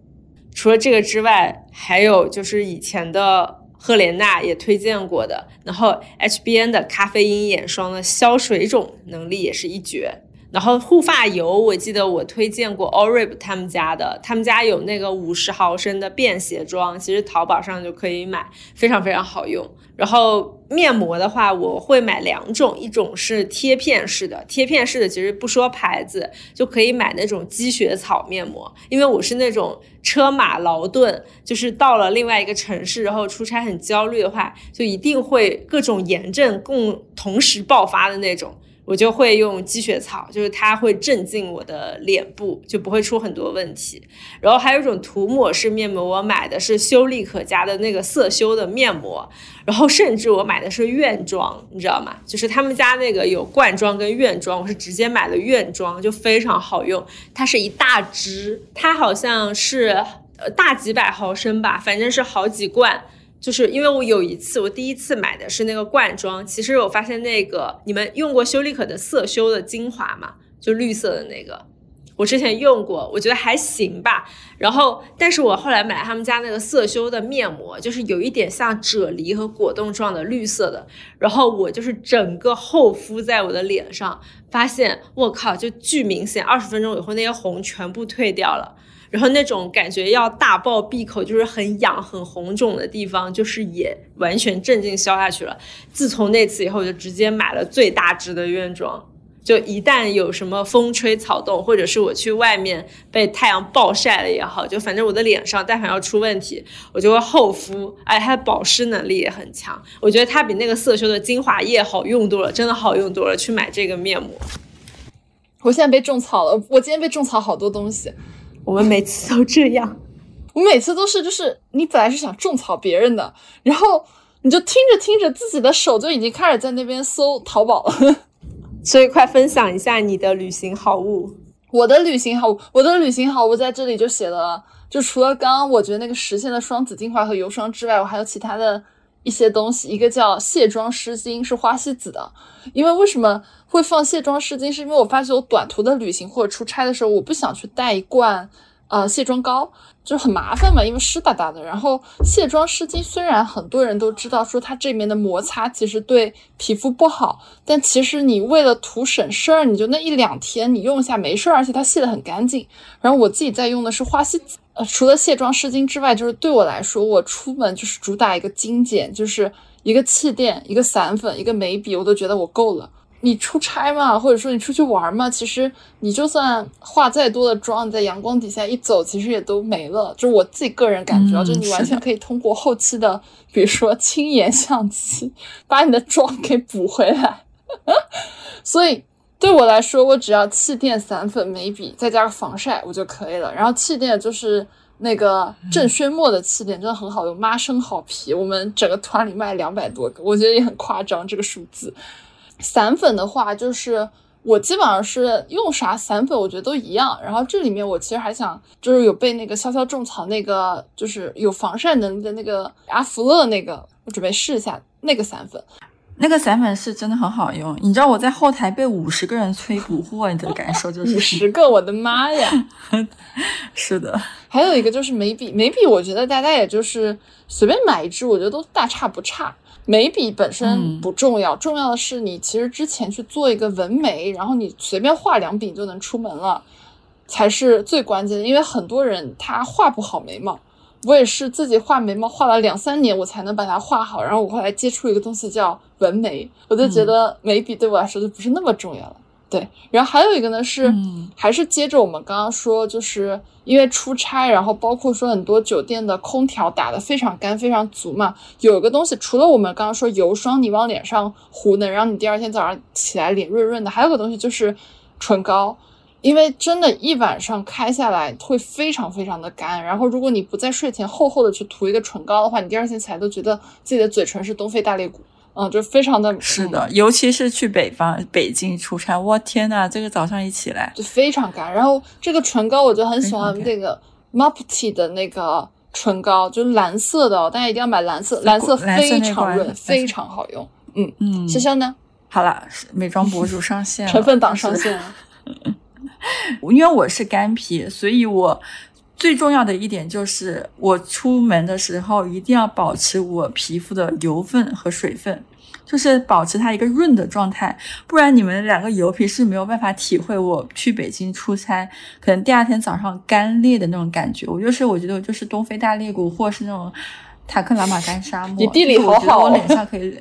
除了这个之外，还有就是以前的。赫莲娜也推荐过的，然后 HBN 的咖啡因眼霜的消水肿能力也是一绝。然后护发油，我记得我推荐过 Orib 他们家的，他们家有那个五十毫升的便携装，其实淘宝上就可以买，非常非常好用。然后面膜的话，我会买两种，一种是贴片式的，贴片式的其实不说牌子就可以买那种积雪草面膜，因为我是那种车马劳顿，就是到了另外一个城市，然后出差很焦虑的话，就一定会各种炎症共同时爆发的那种。我就会用积雪草，就是它会镇静我的脸部，就不会出很多问题。然后还有一种涂抹式面膜，我买的是修丽可家的那个色修的面膜。然后甚至我买的是院装，你知道吗？就是他们家那个有罐装跟院装，我是直接买的院装，就非常好用。它是一大支，它好像是呃大几百毫升吧，反正是好几罐。就是因为我有一次，我第一次买的是那个罐装。其实我发现那个你们用过修丽可的色修的精华吗？就绿色的那个，我之前用过，我觉得还行吧。然后，但是我后来买他们家那个色修的面膜，就是有一点像啫喱和果冻状的绿色的。然后我就是整个厚敷在我的脸上，发现我靠，就巨明显，二十分钟以后那些红全部退掉了。然后那种感觉要大爆闭口，就是很痒、很红肿的地方，就是也完全镇静消下去了。自从那次以后，我就直接买了最大支的院装。就一旦有什么风吹草动，或者是我去外面被太阳暴晒了也好，就反正我的脸上但凡要出问题，我就会厚敷。哎，它的保湿能力也很强，我觉得它比那个色修的精华液好用多了，真的好用多了。去买这个面膜，我现在被种草了。我今天被种草好多东西。我们每次都这样，我每次都是就是你本来是想种草别人的，然后你就听着听着自己的手就已经开始在那边搜淘宝了，所以快分享一下你的旅行好物。我的旅行好物，我的旅行好物在这里就写了，就除了刚刚我觉得那个实现的双子精华和油霜之外，我还有其他的一些东西，一个叫卸妆湿巾，是花西子的，因为为什么？会放卸妆湿巾，是因为我发现我短途的旅行或者出差的时候，我不想去带一罐呃卸妆膏，就很麻烦嘛，因为湿哒哒的。然后卸妆湿巾虽然很多人都知道说它这里面的摩擦其实对皮肤不好，但其实你为了图省事儿，你就那一两天你用一下没事儿，而且它卸的很干净。然后我自己在用的是花西子，呃，除了卸妆湿巾之外，就是对我来说，我出门就是主打一个精简，就是一个气垫、一个散粉、一个眉笔，我都觉得我够了。你出差嘛，或者说你出去玩嘛，其实你就算化再多的妆，在阳光底下一走，其实也都没了。就我自己个人感觉，就你完全可以通过后期的，比如说轻颜相机，把你的妆给补回来。所以对我来说，我只要气垫、散粉、眉笔，再加个防晒，我就可以了。然后气垫就是那个郑轩墨的气垫真的很好用，妈生好皮，我们整个团里卖两百多个，我觉得也很夸张这个数字。散粉的话，就是我基本上是用啥散粉，我觉得都一样。然后这里面我其实还想，就是有被那个潇潇种草那个，就是有防晒能力的那个阿芙乐那个，我准备试一下那个散粉。那个散粉是真的很好用，你知道我在后台被五十个人催补货，你的感受就是五十个，我的妈呀！是的，还有一个就是眉笔，眉笔我觉得大家也就是随便买一支，我觉得都大差不差。眉笔本身不重要，重要的是你其实之前去做一个纹眉，然后你随便画两笔就能出门了，才是最关键的。因为很多人他画不好眉毛，我也是自己画眉毛画了两三年，我才能把它画好。然后我后来接触一个东西叫纹眉，我就觉得眉笔对我来说就不是那么重要了。对，然后还有一个呢是，还是接着我们刚刚说，就是因为出差，然后包括说很多酒店的空调打得非常干、非常足嘛。有一个东西，除了我们刚刚说油霜，你往脸上糊能让你第二天早上起来脸润润的，还有个东西就是唇膏，因为真的，一晚上开下来会非常非常的干。然后如果你不在睡前厚厚的去涂一个唇膏的话，你第二天起来都觉得自己的嘴唇是东非大裂谷。嗯，就非常的是的，尤其是去北方北京出差，我天呐，这个早上一起来就非常干。然后这个唇膏我就很喜欢那个 Mupti 的那个唇膏，就是蓝色的，大家一定要买蓝色，蓝色非常润，非常好用。嗯嗯，潇潇呢？好了，美妆博主上线，成分党上线。因为我是干皮，所以我最重要的一点就是，我出门的时候一定要保持我皮肤的油分和水分，就是保持它一个润的状态。不然你们两个油皮是没有办法体会我去北京出差，可能第二天早上干裂的那种感觉。我就是我觉得我就是东非大裂谷，或是那种塔克拉玛干沙漠。你地理好好，我脸上可以。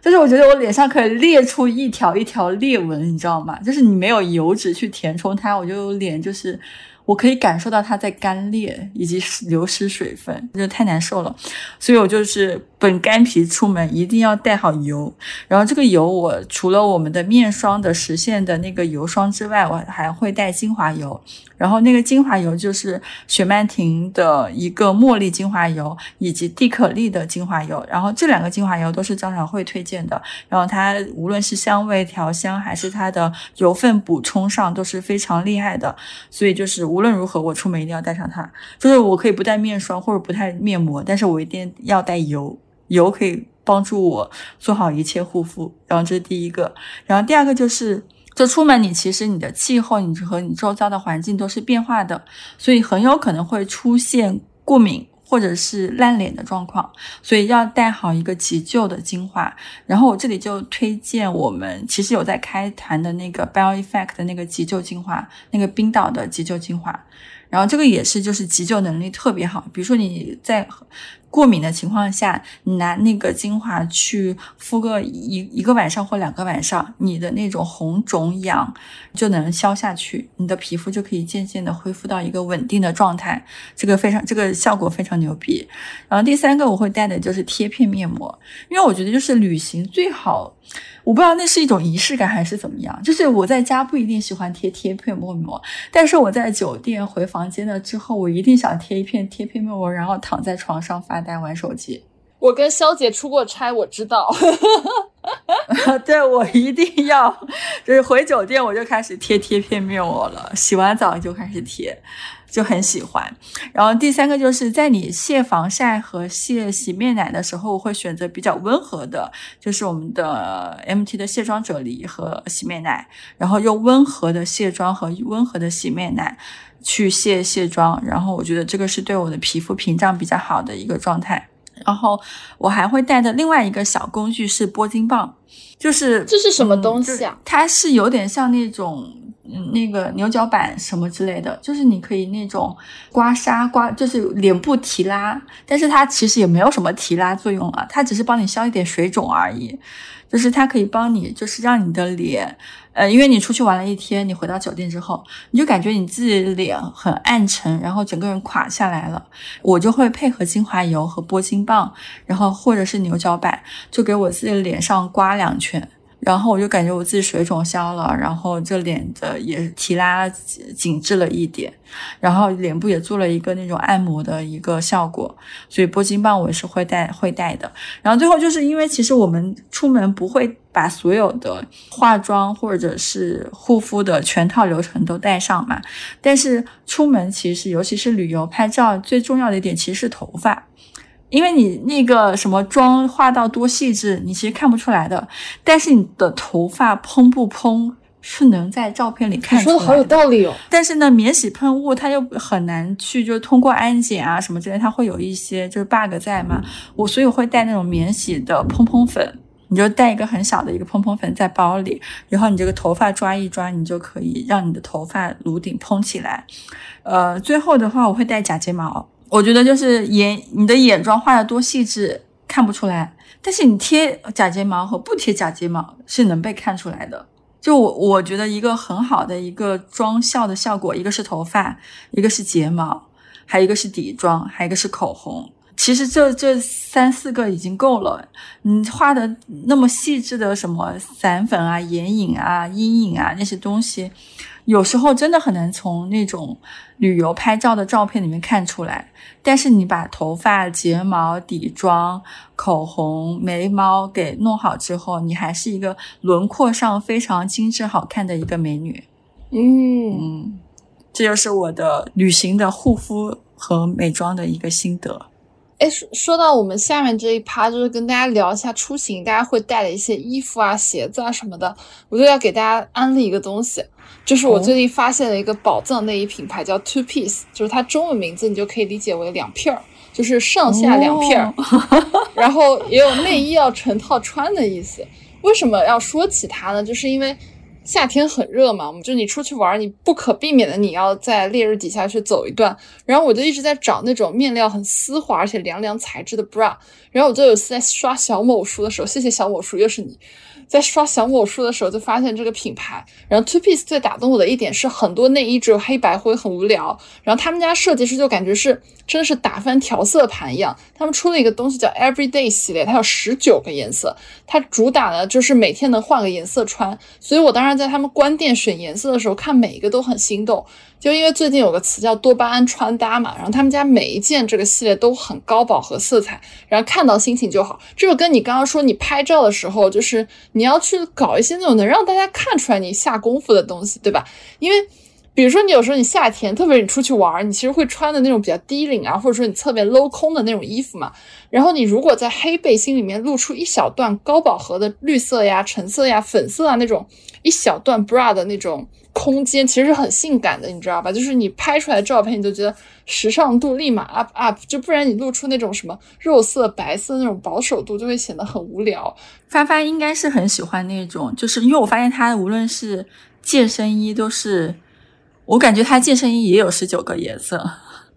就是我觉得我脸上可以裂出一条一条裂纹，你知道吗？就是你没有油脂去填充它，我就脸就是我可以感受到它在干裂以及流失水分，就太难受了。所以我就是本干皮出门一定要带好油，然后这个油我除了我们的面霜的实现的那个油霜之外，我还会带精华油。然后那个精华油就是雪曼婷的一个茉莉精华油，以及蒂可丽的精华油。然后这两个精华油都是张小慧推荐的。然后它无论是香味调香，还是它的油分补充上都是非常厉害的。所以就是无论如何，我出门一定要带上它。就是我可以不带面霜或者不带面膜，但是我一定要带油，油可以帮助我做好一切护肤。然后这是第一个。然后第二个就是。就出门，你其实你的气候，你和你周遭的环境都是变化的，所以很有可能会出现过敏或者是烂脸的状况，所以要带好一个急救的精华。然后我这里就推荐我们其实有在开团的那个 Bio Effect 的那个急救精华，那个冰岛的急救精华。然后这个也是就是急救能力特别好，比如说你在。过敏的情况下，你拿那个精华去敷个一一个晚上或两个晚上，你的那种红肿痒就能消下去，你的皮肤就可以渐渐的恢复到一个稳定的状态。这个非常，这个效果非常牛逼。然后第三个我会带的就是贴片面膜，因为我觉得就是旅行最好。我不知道那是一种仪式感还是怎么样，就是我在家不一定喜欢贴贴片面膜，但是我在酒店回房间了之后，我一定想贴一片贴片面膜，然后躺在床上发呆玩手机。我跟肖姐出过差，我知道。对我一定要，就是回酒店我就开始贴贴片面膜了，洗完澡就开始贴。就很喜欢，然后第三个就是在你卸防晒和卸洗面奶的时候，我会选择比较温和的，就是我们的 MT 的卸妆啫喱和洗面奶，然后用温和的卸妆和温和的洗面奶去卸卸妆，然后我觉得这个是对我的皮肤屏障比较好的一个状态。然后我还会带的另外一个小工具是拨筋棒，就是这是什么东西啊？它是有点像那种。嗯，那个牛角板什么之类的，就是你可以那种刮痧刮，就是脸部提拉，但是它其实也没有什么提拉作用啊，它只是帮你消一点水肿而已。就是它可以帮你，就是让你的脸，呃，因为你出去玩了一天，你回到酒店之后，你就感觉你自己的脸很暗沉，然后整个人垮下来了。我就会配合精华油和拨筋棒，然后或者是牛角板，就给我自己的脸上刮两圈。然后我就感觉我自己水肿消了，然后这脸的也提拉紧致了一点，然后脸部也做了一个那种按摩的一个效果，所以拨筋棒我也是会带会带的。然后最后就是因为其实我们出门不会把所有的化妆或者是护肤的全套流程都带上嘛，但是出门其实尤其是旅游拍照最重要的一点其实是头发。因为你那个什么妆化到多细致，你其实看不出来的。但是你的头发蓬不蓬是能在照片里看出来。说的好有道理哦。但是呢，免洗喷雾它又很难去，就是通过安检啊什么之类，它会有一些就是 bug 在嘛。我所以会带那种免洗的蓬蓬粉，你就带一个很小的一个蓬蓬粉在包里，然后你这个头发抓一抓，你就可以让你的头发颅顶蓬起来。呃，最后的话我会带假睫毛。我觉得就是眼，你的眼妆画的多细致看不出来，但是你贴假睫毛和不贴假睫毛是能被看出来的。就我我觉得一个很好的一个妆效的效果，一个是头发，一个是睫毛，还有一个是底妆，还有一个是口红。其实这这三四个已经够了。你画的那么细致的什么散粉啊、眼影啊、阴影啊那些东西。有时候真的很难从那种旅游拍照的照片里面看出来，但是你把头发、睫毛、底妆、口红、眉毛给弄好之后，你还是一个轮廓上非常精致好看的一个美女。嗯嗯，这就是我的旅行的护肤和美妆的一个心得。哎，说说到我们下面这一趴，就是跟大家聊一下出行，大家会带的一些衣服啊、鞋子啊什么的，我就要给大家安利一个东西。就是我最近发现了一个宝藏内衣品牌，叫 Two Piece，就是它中文名字你就可以理解为两片儿，就是上下两片儿，然后也有内衣要成套穿的意思。为什么要说起它呢？就是因为夏天很热嘛，我们就你出去玩，你不可避免的你要在烈日底下去走一段。然后我就一直在找那种面料很丝滑而且凉凉材质的 bra。然后我就有次在刷小某书的时候，谢谢小某书，又是你。在刷小某书的时候，就发现这个品牌。然后 Two Piece 最打动我的一点是，很多内衣只有黑白灰，很无聊。然后他们家设计师就感觉是真的是打翻调色盘一样。他们出了一个东西叫 Everyday 系列，它有十九个颜色，它主打的就是每天能换个颜色穿。所以我当时在他们关店选颜色的时候，看每一个都很心动。就因为最近有个词叫多巴胺穿搭嘛，然后他们家每一件这个系列都很高饱和色彩，然后看到心情就好。这个跟你刚刚说你拍照的时候，就是你要去搞一些那种能让大家看出来你下功夫的东西，对吧？因为比如说你有时候你夏天，特别你出去玩，你其实会穿的那种比较低领啊，或者说你侧面镂空的那种衣服嘛。然后你如果在黑背心里面露出一小段高饱和的绿色呀、橙色呀、粉色啊那种一小段 bra 的那种。空间其实是很性感的，你知道吧？就是你拍出来的照片，你就觉得时尚度立马 up up，就不然你露出那种什么肉色、白色那种保守度，就会显得很无聊。发发应该是很喜欢那种，就是因为我发现他无论是健身衣都是，我感觉他健身衣也有十九个颜色。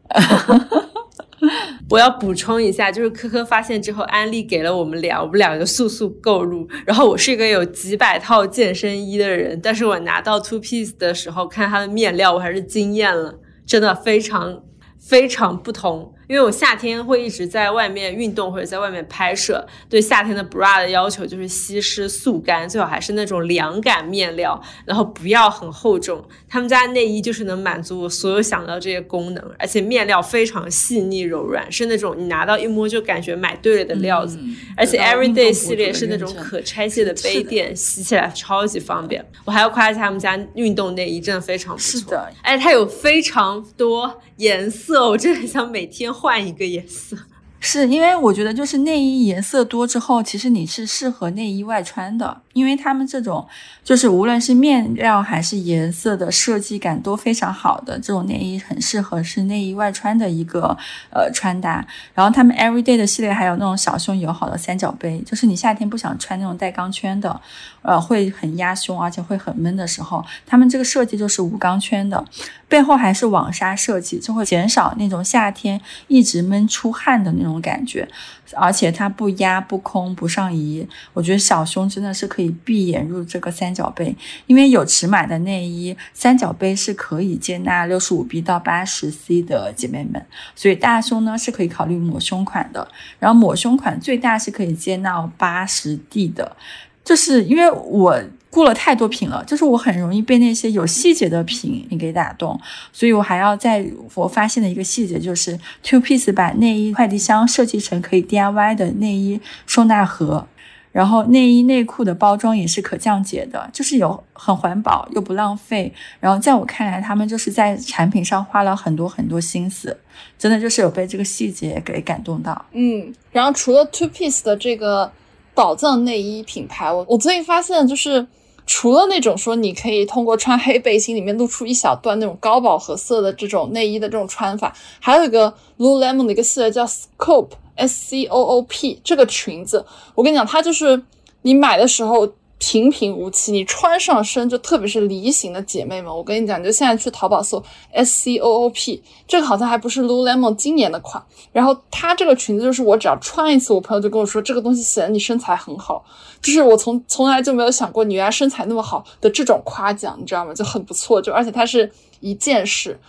我要补充一下，就是科科发现之后，安利给了我们俩，我们两个速速购入。然后我是一个有几百套健身衣的人，但是我拿到 Two Piece 的时候，看它的面料，我还是惊艳了，真的非常非常不同。因为我夏天会一直在外面运动或者在外面拍摄，对夏天的 bra 的要求就是吸湿速干，最好还是那种凉感面料，然后不要很厚重。他们家内衣就是能满足我所有想到这些功能，而且面料非常细腻柔软，是那种你拿到一摸就感觉买对了的料子。而且 Everyday 系列是那种可拆卸的杯垫，洗起来超级方便。我还要夸一下他们家运动内衣，真的非常不错。是的，而且它有非常多颜色，我真的很想每天。换一个颜色，是因为我觉得就是内衣颜色多之后，其实你是适合内衣外穿的，因为他们这种就是无论是面料还是颜色的设计感都非常好的这种内衣，很适合是内衣外穿的一个呃穿搭。然后他们 Everyday 的系列还有那种小胸友好的三角杯，就是你夏天不想穿那种带钢圈的，呃会很压胸而且会很闷的时候，他们这个设计就是无钢圈的。背后还是网纱设计，就会减少那种夏天一直闷出汗的那种感觉，而且它不压不空不上移。我觉得小胸真的是可以以闭眼入这个三角杯，因为有尺码的内衣，三角杯是可以接纳六十五 B 到八十 C 的姐妹们，所以大胸呢是可以考虑抹胸款的。然后抹胸款最大是可以接纳八十 D 的。就是因为我雇了太多品了，就是我很容易被那些有细节的品你给打动，所以我还要在我发现的一个细节就是 Two Piece 把内衣快递箱设计成可以 DIY 的内衣收纳盒。然后内衣内裤的包装也是可降解的，就是有很环保又不浪费。然后在我看来，他们就是在产品上花了很多很多心思，真的就是有被这个细节给感动到。嗯，然后除了 Two Piece 的这个宝藏内衣品牌，我我最近发现就是。除了那种说你可以通过穿黑背心里面露出一小段那种高饱和色的这种内衣的这种穿法，还有一个 Lululemon 的一个系列叫 Scope S C O O P 这个裙子，我跟你讲，它就是你买的时候。平平无奇，你穿上身就特别是梨形的姐妹们，我跟你讲，你就现在去淘宝搜 S C O O P，这个好像还不是 Lululemon 今年的款。然后它这个裙子就是我只要穿一次，我朋友就跟我说这个东西显得你身材很好，就是我从 从来就没有想过你原来身材那么好的这种夸奖，你知道吗？就很不错，就而且它是一件式，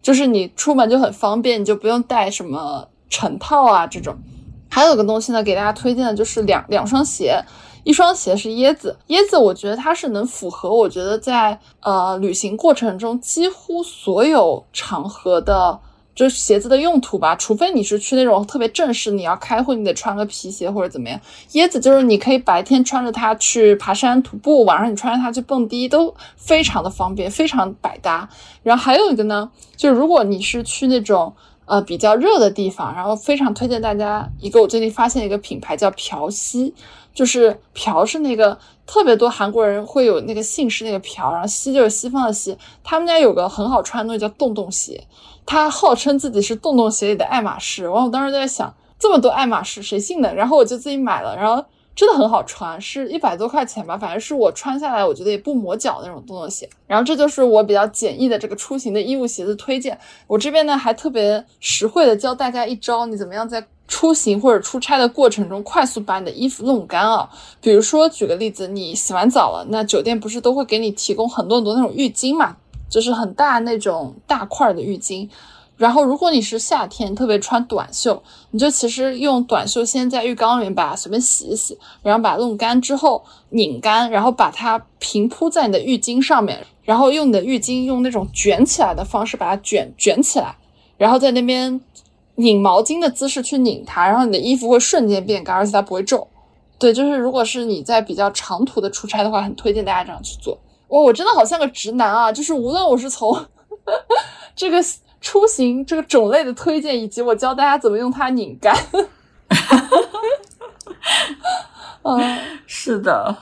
就是你出门就很方便，你就不用带什么成套啊这种。还有个东西呢，给大家推荐的就是两两双鞋。一双鞋是椰子，椰子我觉得它是能符合我觉得在呃旅行过程中几乎所有场合的，就是鞋子的用途吧。除非你是去那种特别正式，你要开会，你得穿个皮鞋或者怎么样。椰子就是你可以白天穿着它去爬山徒步，晚上你穿着它去蹦迪都非常的方便，非常百搭。然后还有一个呢，就是如果你是去那种呃比较热的地方，然后非常推荐大家一个我最近发现一个品牌叫朴熙。就是朴是那个特别多韩国人会有那个姓氏那个朴，然后西就是西方的西。他们家有个很好穿的东西叫洞洞鞋，他号称自己是洞洞鞋里的爱马仕。然后我当时在想，这么多爱马仕谁信呢？然后我就自己买了，然后真的很好穿，是一百多块钱吧，反正是我穿下来我觉得也不磨脚那种洞洞鞋。然后这就是我比较简易的这个出行的衣物鞋子推荐。我这边呢还特别实惠的教大家一招，你怎么样在。出行或者出差的过程中，快速把你的衣服弄干啊！比如说，举个例子，你洗完澡了，那酒店不是都会给你提供很多很多那种浴巾嘛，就是很大那种大块的浴巾。然后，如果你是夏天，特别穿短袖，你就其实用短袖先在浴缸里面把它随便洗一洗，然后把它弄干之后拧干，然后把它平铺在你的浴巾上面，然后用你的浴巾用那种卷起来的方式把它卷卷起来，然后在那边。拧毛巾的姿势去拧它，然后你的衣服会瞬间变干，而且它不会皱。对，就是如果是你在比较长途的出差的话，很推荐大家这样去做。哇，我真的好像个直男啊！就是无论我是从 这个出行这个种类的推荐，以及我教大家怎么用它拧干。嗯，是的。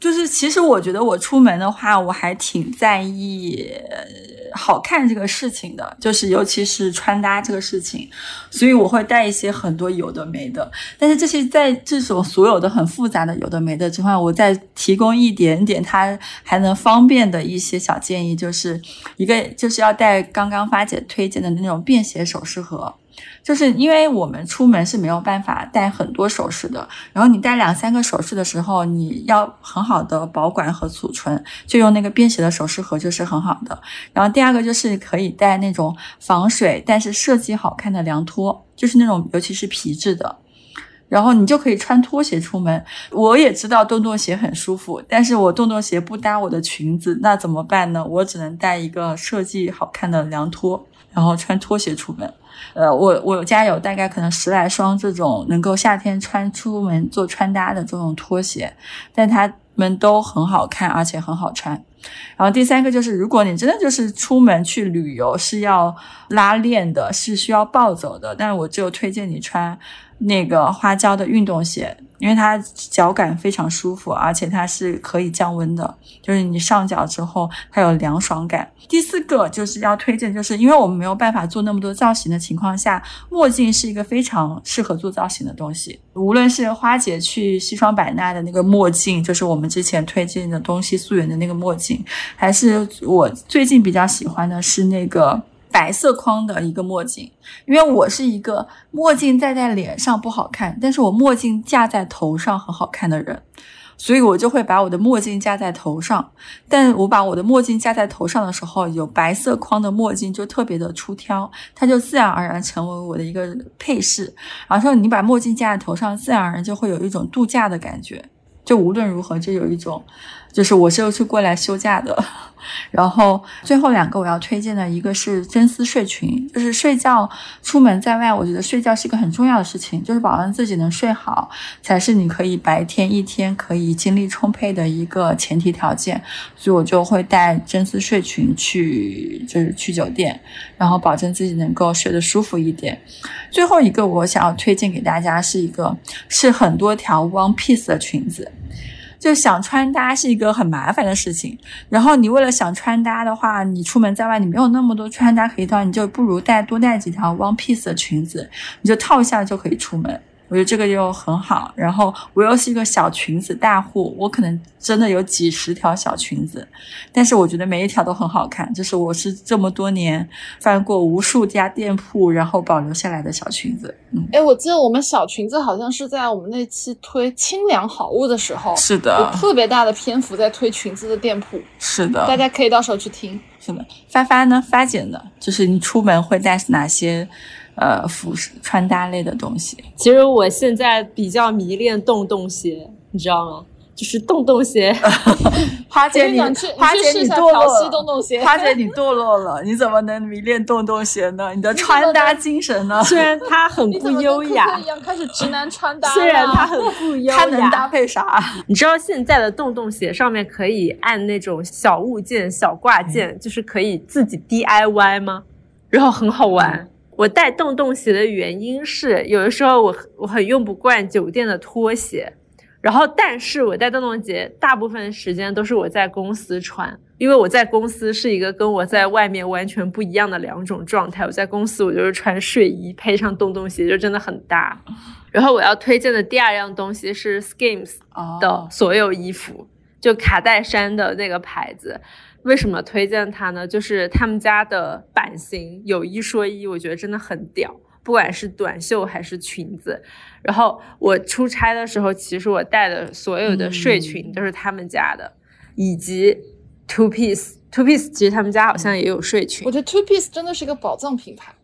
就是其实我觉得我出门的话，我还挺在意好看这个事情的，就是尤其是穿搭这个事情，所以我会带一些很多有的没的。但是这些在这种所有的很复杂的有的没的之外，我再提供一点点它还能方便的一些小建议，就是一个就是要带刚刚发姐推荐的那种便携首饰盒。就是因为我们出门是没有办法带很多首饰的，然后你带两三个首饰的时候，你要很好的保管和储存，就用那个便携的首饰盒就是很好的。然后第二个就是可以带那种防水但是设计好看的凉拖，就是那种尤其是皮质的，然后你就可以穿拖鞋出门。我也知道洞洞鞋很舒服，但是我洞洞鞋不搭我的裙子，那怎么办呢？我只能带一个设计好看的凉拖，然后穿拖鞋出门。呃，我我家有大概可能十来双这种能够夏天穿出门做穿搭的这种拖鞋，但它们都很好看，而且很好穿。然后第三个就是，如果你真的就是出门去旅游是要拉链的，是需要暴走的，但我就推荐你穿。那个花椒的运动鞋，因为它脚感非常舒服，而且它是可以降温的，就是你上脚之后它有凉爽感。第四个就是要推荐，就是因为我们没有办法做那么多造型的情况下，墨镜是一个非常适合做造型的东西。无论是花姐去西双版纳的那个墨镜，就是我们之前推荐的东西溯源的那个墨镜，还是我最近比较喜欢的是那个。白色框的一个墨镜，因为我是一个墨镜戴在脸上不好看，但是我墨镜架在头上很好看的人，所以我就会把我的墨镜架在头上。但我把我的墨镜架在头上的时候，有白色框的墨镜就特别的出挑，它就自然而然成为我的一个配饰。然后你把墨镜架在头上，自然而然就会有一种度假的感觉。就无论如何，就有一种，就是我是是过来休假的。然后最后两个我要推荐的一个是真丝睡裙，就是睡觉出门在外，我觉得睡觉是一个很重要的事情，就是保证自己能睡好，才是你可以白天一天可以精力充沛的一个前提条件。所以我就会带真丝睡裙去，就是去酒店，然后保证自己能够睡得舒服一点。最后一个我想要推荐给大家是一个是很多条 one piece 的裙子。就想穿搭是一个很麻烦的事情，然后你为了想穿搭的话，你出门在外你没有那么多穿搭可以穿，你就不如带多带几条 one piece 的裙子，你就套一下就可以出门。我觉得这个就很好，然后我又是一个小裙子大户，我可能真的有几十条小裙子，但是我觉得每一条都很好看，就是我是这么多年翻过无数家店铺，然后保留下来的小裙子。嗯，哎，我记得我们小裙子好像是在我们那期推清凉好物的时候，是的，有特别大的篇幅在推裙子的店铺，是的，大家可以到时候去听。是的，发发呢？发姐呢？就是你出门会带哪些？呃，服饰穿搭类的东西，其实我现在比较迷恋洞洞鞋，你知道吗？就是洞洞鞋。花姐你，花姐你堕落了。鞋。花姐你堕落了，你怎么能迷恋洞洞鞋呢？你的穿搭精神呢？虽然它很不优雅，一样开始直男穿搭。虽然它很不优雅，它能搭配啥？你知道现在的洞洞鞋上面可以按那种小物件、小挂件，就是可以自己 DIY 吗？然后很好玩。我带洞洞鞋的原因是，有的时候我我很用不惯酒店的拖鞋，然后但是我带洞洞鞋大部分时间都是我在公司穿，因为我在公司是一个跟我在外面完全不一样的两种状态。我在公司我就是穿睡衣配上洞洞鞋就真的很搭。然后我要推荐的第二样东西是 Skims 的所有衣服，就卡戴珊的那个牌子。为什么推荐它呢？就是他们家的版型有一说一，我觉得真的很屌，不管是短袖还是裙子。然后我出差的时候，其实我带的所有的睡裙都是他们家的，以及 Two Piece。Two Piece 其实他们家好像也有睡裙。我觉得 Two Piece 真的是一个宝藏品牌。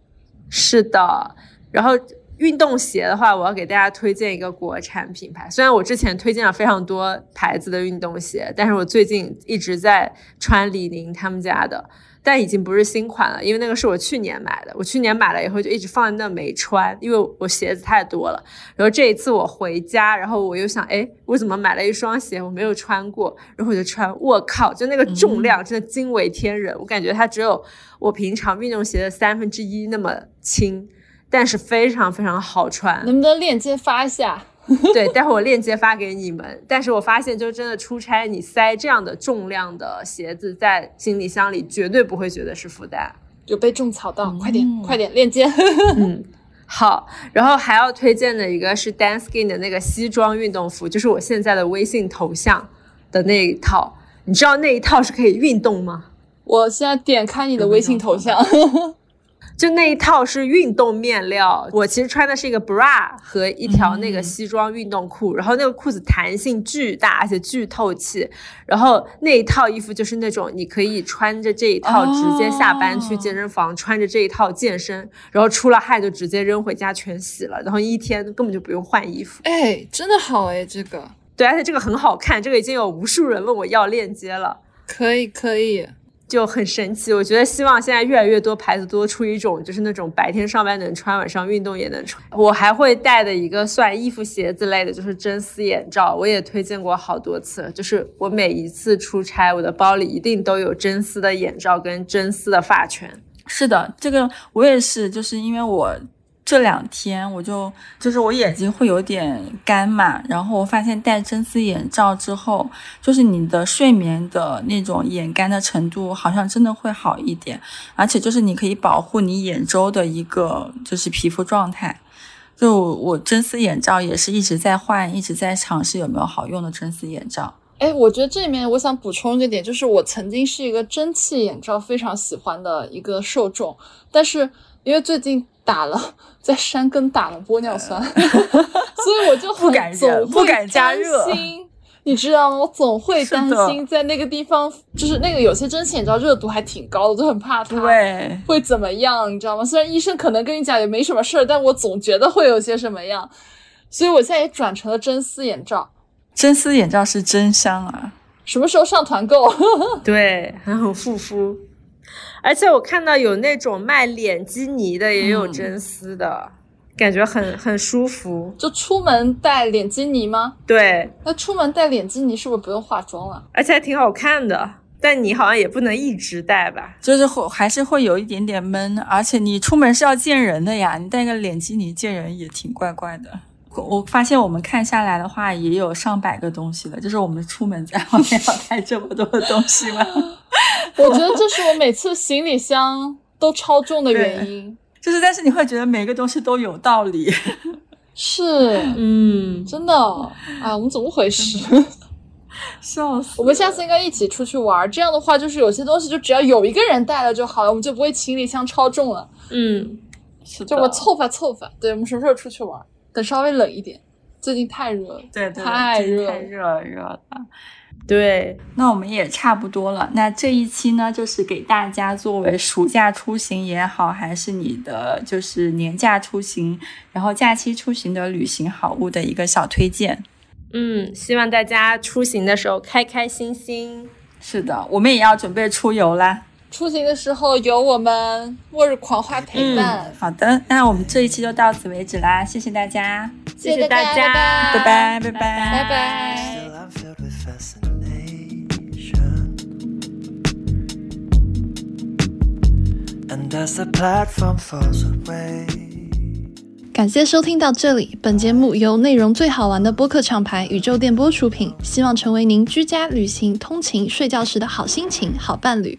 是的，然后。运动鞋的话，我要给大家推荐一个国产品牌。虽然我之前推荐了非常多牌子的运动鞋，但是我最近一直在穿李宁他们家的，但已经不是新款了，因为那个是我去年买的。我去年买了以后就一直放在那没穿，因为我鞋子太多了。然后这一次我回家，然后我又想，哎，我怎么买了一双鞋我没有穿过？然后我就穿，我靠，就那个重量真的惊为天人，我感觉它只有我平常运动鞋的三分之一那么轻。但是非常非常好穿，能不能链接发一下？对，待会儿我链接发给你们。但是我发现，就真的出差，你塞这样的重量的鞋子在行李箱里，绝对不会觉得是负担。有被种草到，快点，快点链接。嗯，好。然后还要推荐的一个是 Danskin 的那个西装运动服，就是我现在的微信头像的那一套。你知道那一套是可以运动吗？我现在点开你的微信头像。就那一套是运动面料，我其实穿的是一个 bra 和一条那个西装运动裤，然后那个裤子弹性巨大，而且巨透气。然后那一套衣服就是那种你可以穿着这一套直接下班去健身房，穿着这一套健身，然后出了汗就直接扔回家全洗了，然后一天根本就不用换衣服。哎，真的好哎，这个对，而且这个很好看，这个已经有无数人问我要链接了。可以，可以。就很神奇，我觉得希望现在越来越多牌子多出一种，就是那种白天上班能穿，晚上运动也能穿。我还会带的一个算衣服、鞋子类的，就是真丝眼罩，我也推荐过好多次。就是我每一次出差，我的包里一定都有真丝的眼罩跟真丝的发圈。是的，这个我也是，就是因为我。这两天我就就是我眼睛会有点干嘛，然后我发现戴真丝眼罩之后，就是你的睡眠的那种眼干的程度好像真的会好一点，而且就是你可以保护你眼周的一个就是皮肤状态。就我真丝眼罩也是一直在换，一直在尝试有没有好用的真丝眼罩。哎，我觉得这里面我想补充一个点，就是我曾经是一个蒸汽眼罩非常喜欢的一个受众，但是因为最近。打了，在山根打了玻尿酸，所以我就不敢总不敢加热，你知道吗？我总会担心在那个地方，就是那个有些针线，你知道热度还挺高的，就很怕它会怎么样，你知道吗？虽然医生可能跟你讲也没什么事儿，但我总觉得会有些什么样，所以我现在也转成了真丝眼罩。真丝眼罩是真香啊！什么时候上团购？对，还很护肤。而且我看到有那种卖脸基尼的，也有真丝的，感觉很很舒服。就出门带脸基尼吗？对，那出门带脸基尼是不是不用化妆了？而且还挺好看的。但你好像也不能一直戴吧？就是会还是会有一点点闷，而且你出门是要见人的呀，你戴个脸基尼见人也挺怪怪的。我发现我们看下来的话，也有上百个东西了，就是我们出门在外面要带这么多的东西吗？我觉得这是我每次行李箱都超重的原因。就是，但是你会觉得每个东西都有道理。是，嗯，真的啊，我们怎么回事？笑死！我们下次应该一起出去玩，这样的话，就是有些东西就只要有一个人带了就好了，我们就不会行李箱超重了。嗯，是的就我凑吧凑吧。对，我们什么时候出去玩？等稍微冷一点，最近太热了，对对，太热太热热了。对，那我们也差不多了。那这一期呢，就是给大家作为暑假出行也好，还是你的就是年假出行，然后假期出行的旅行好物的一个小推荐。嗯，希望大家出行的时候开开心心。是的，我们也要准备出游啦。出行的时候有我们末日狂花陪伴。嗯、好的，那我们这一期就到此为止啦，谢谢大家，谢谢大家，拜拜，拜拜，拜拜。And as the platform falls away. 感谢收听到这里，本节目由内容最好玩的播客厂牌宇宙电波出品，希望成为您居家、旅行、通勤、睡觉时的好心情、好伴侣。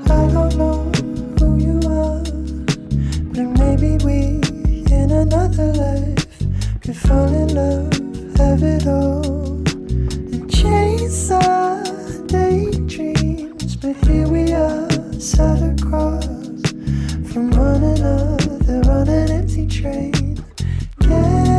I don't know who you are, but maybe we in another life could fall in love, have it all, and chase our daydreams. But here we are, sat across from one another on an empty train. Yeah.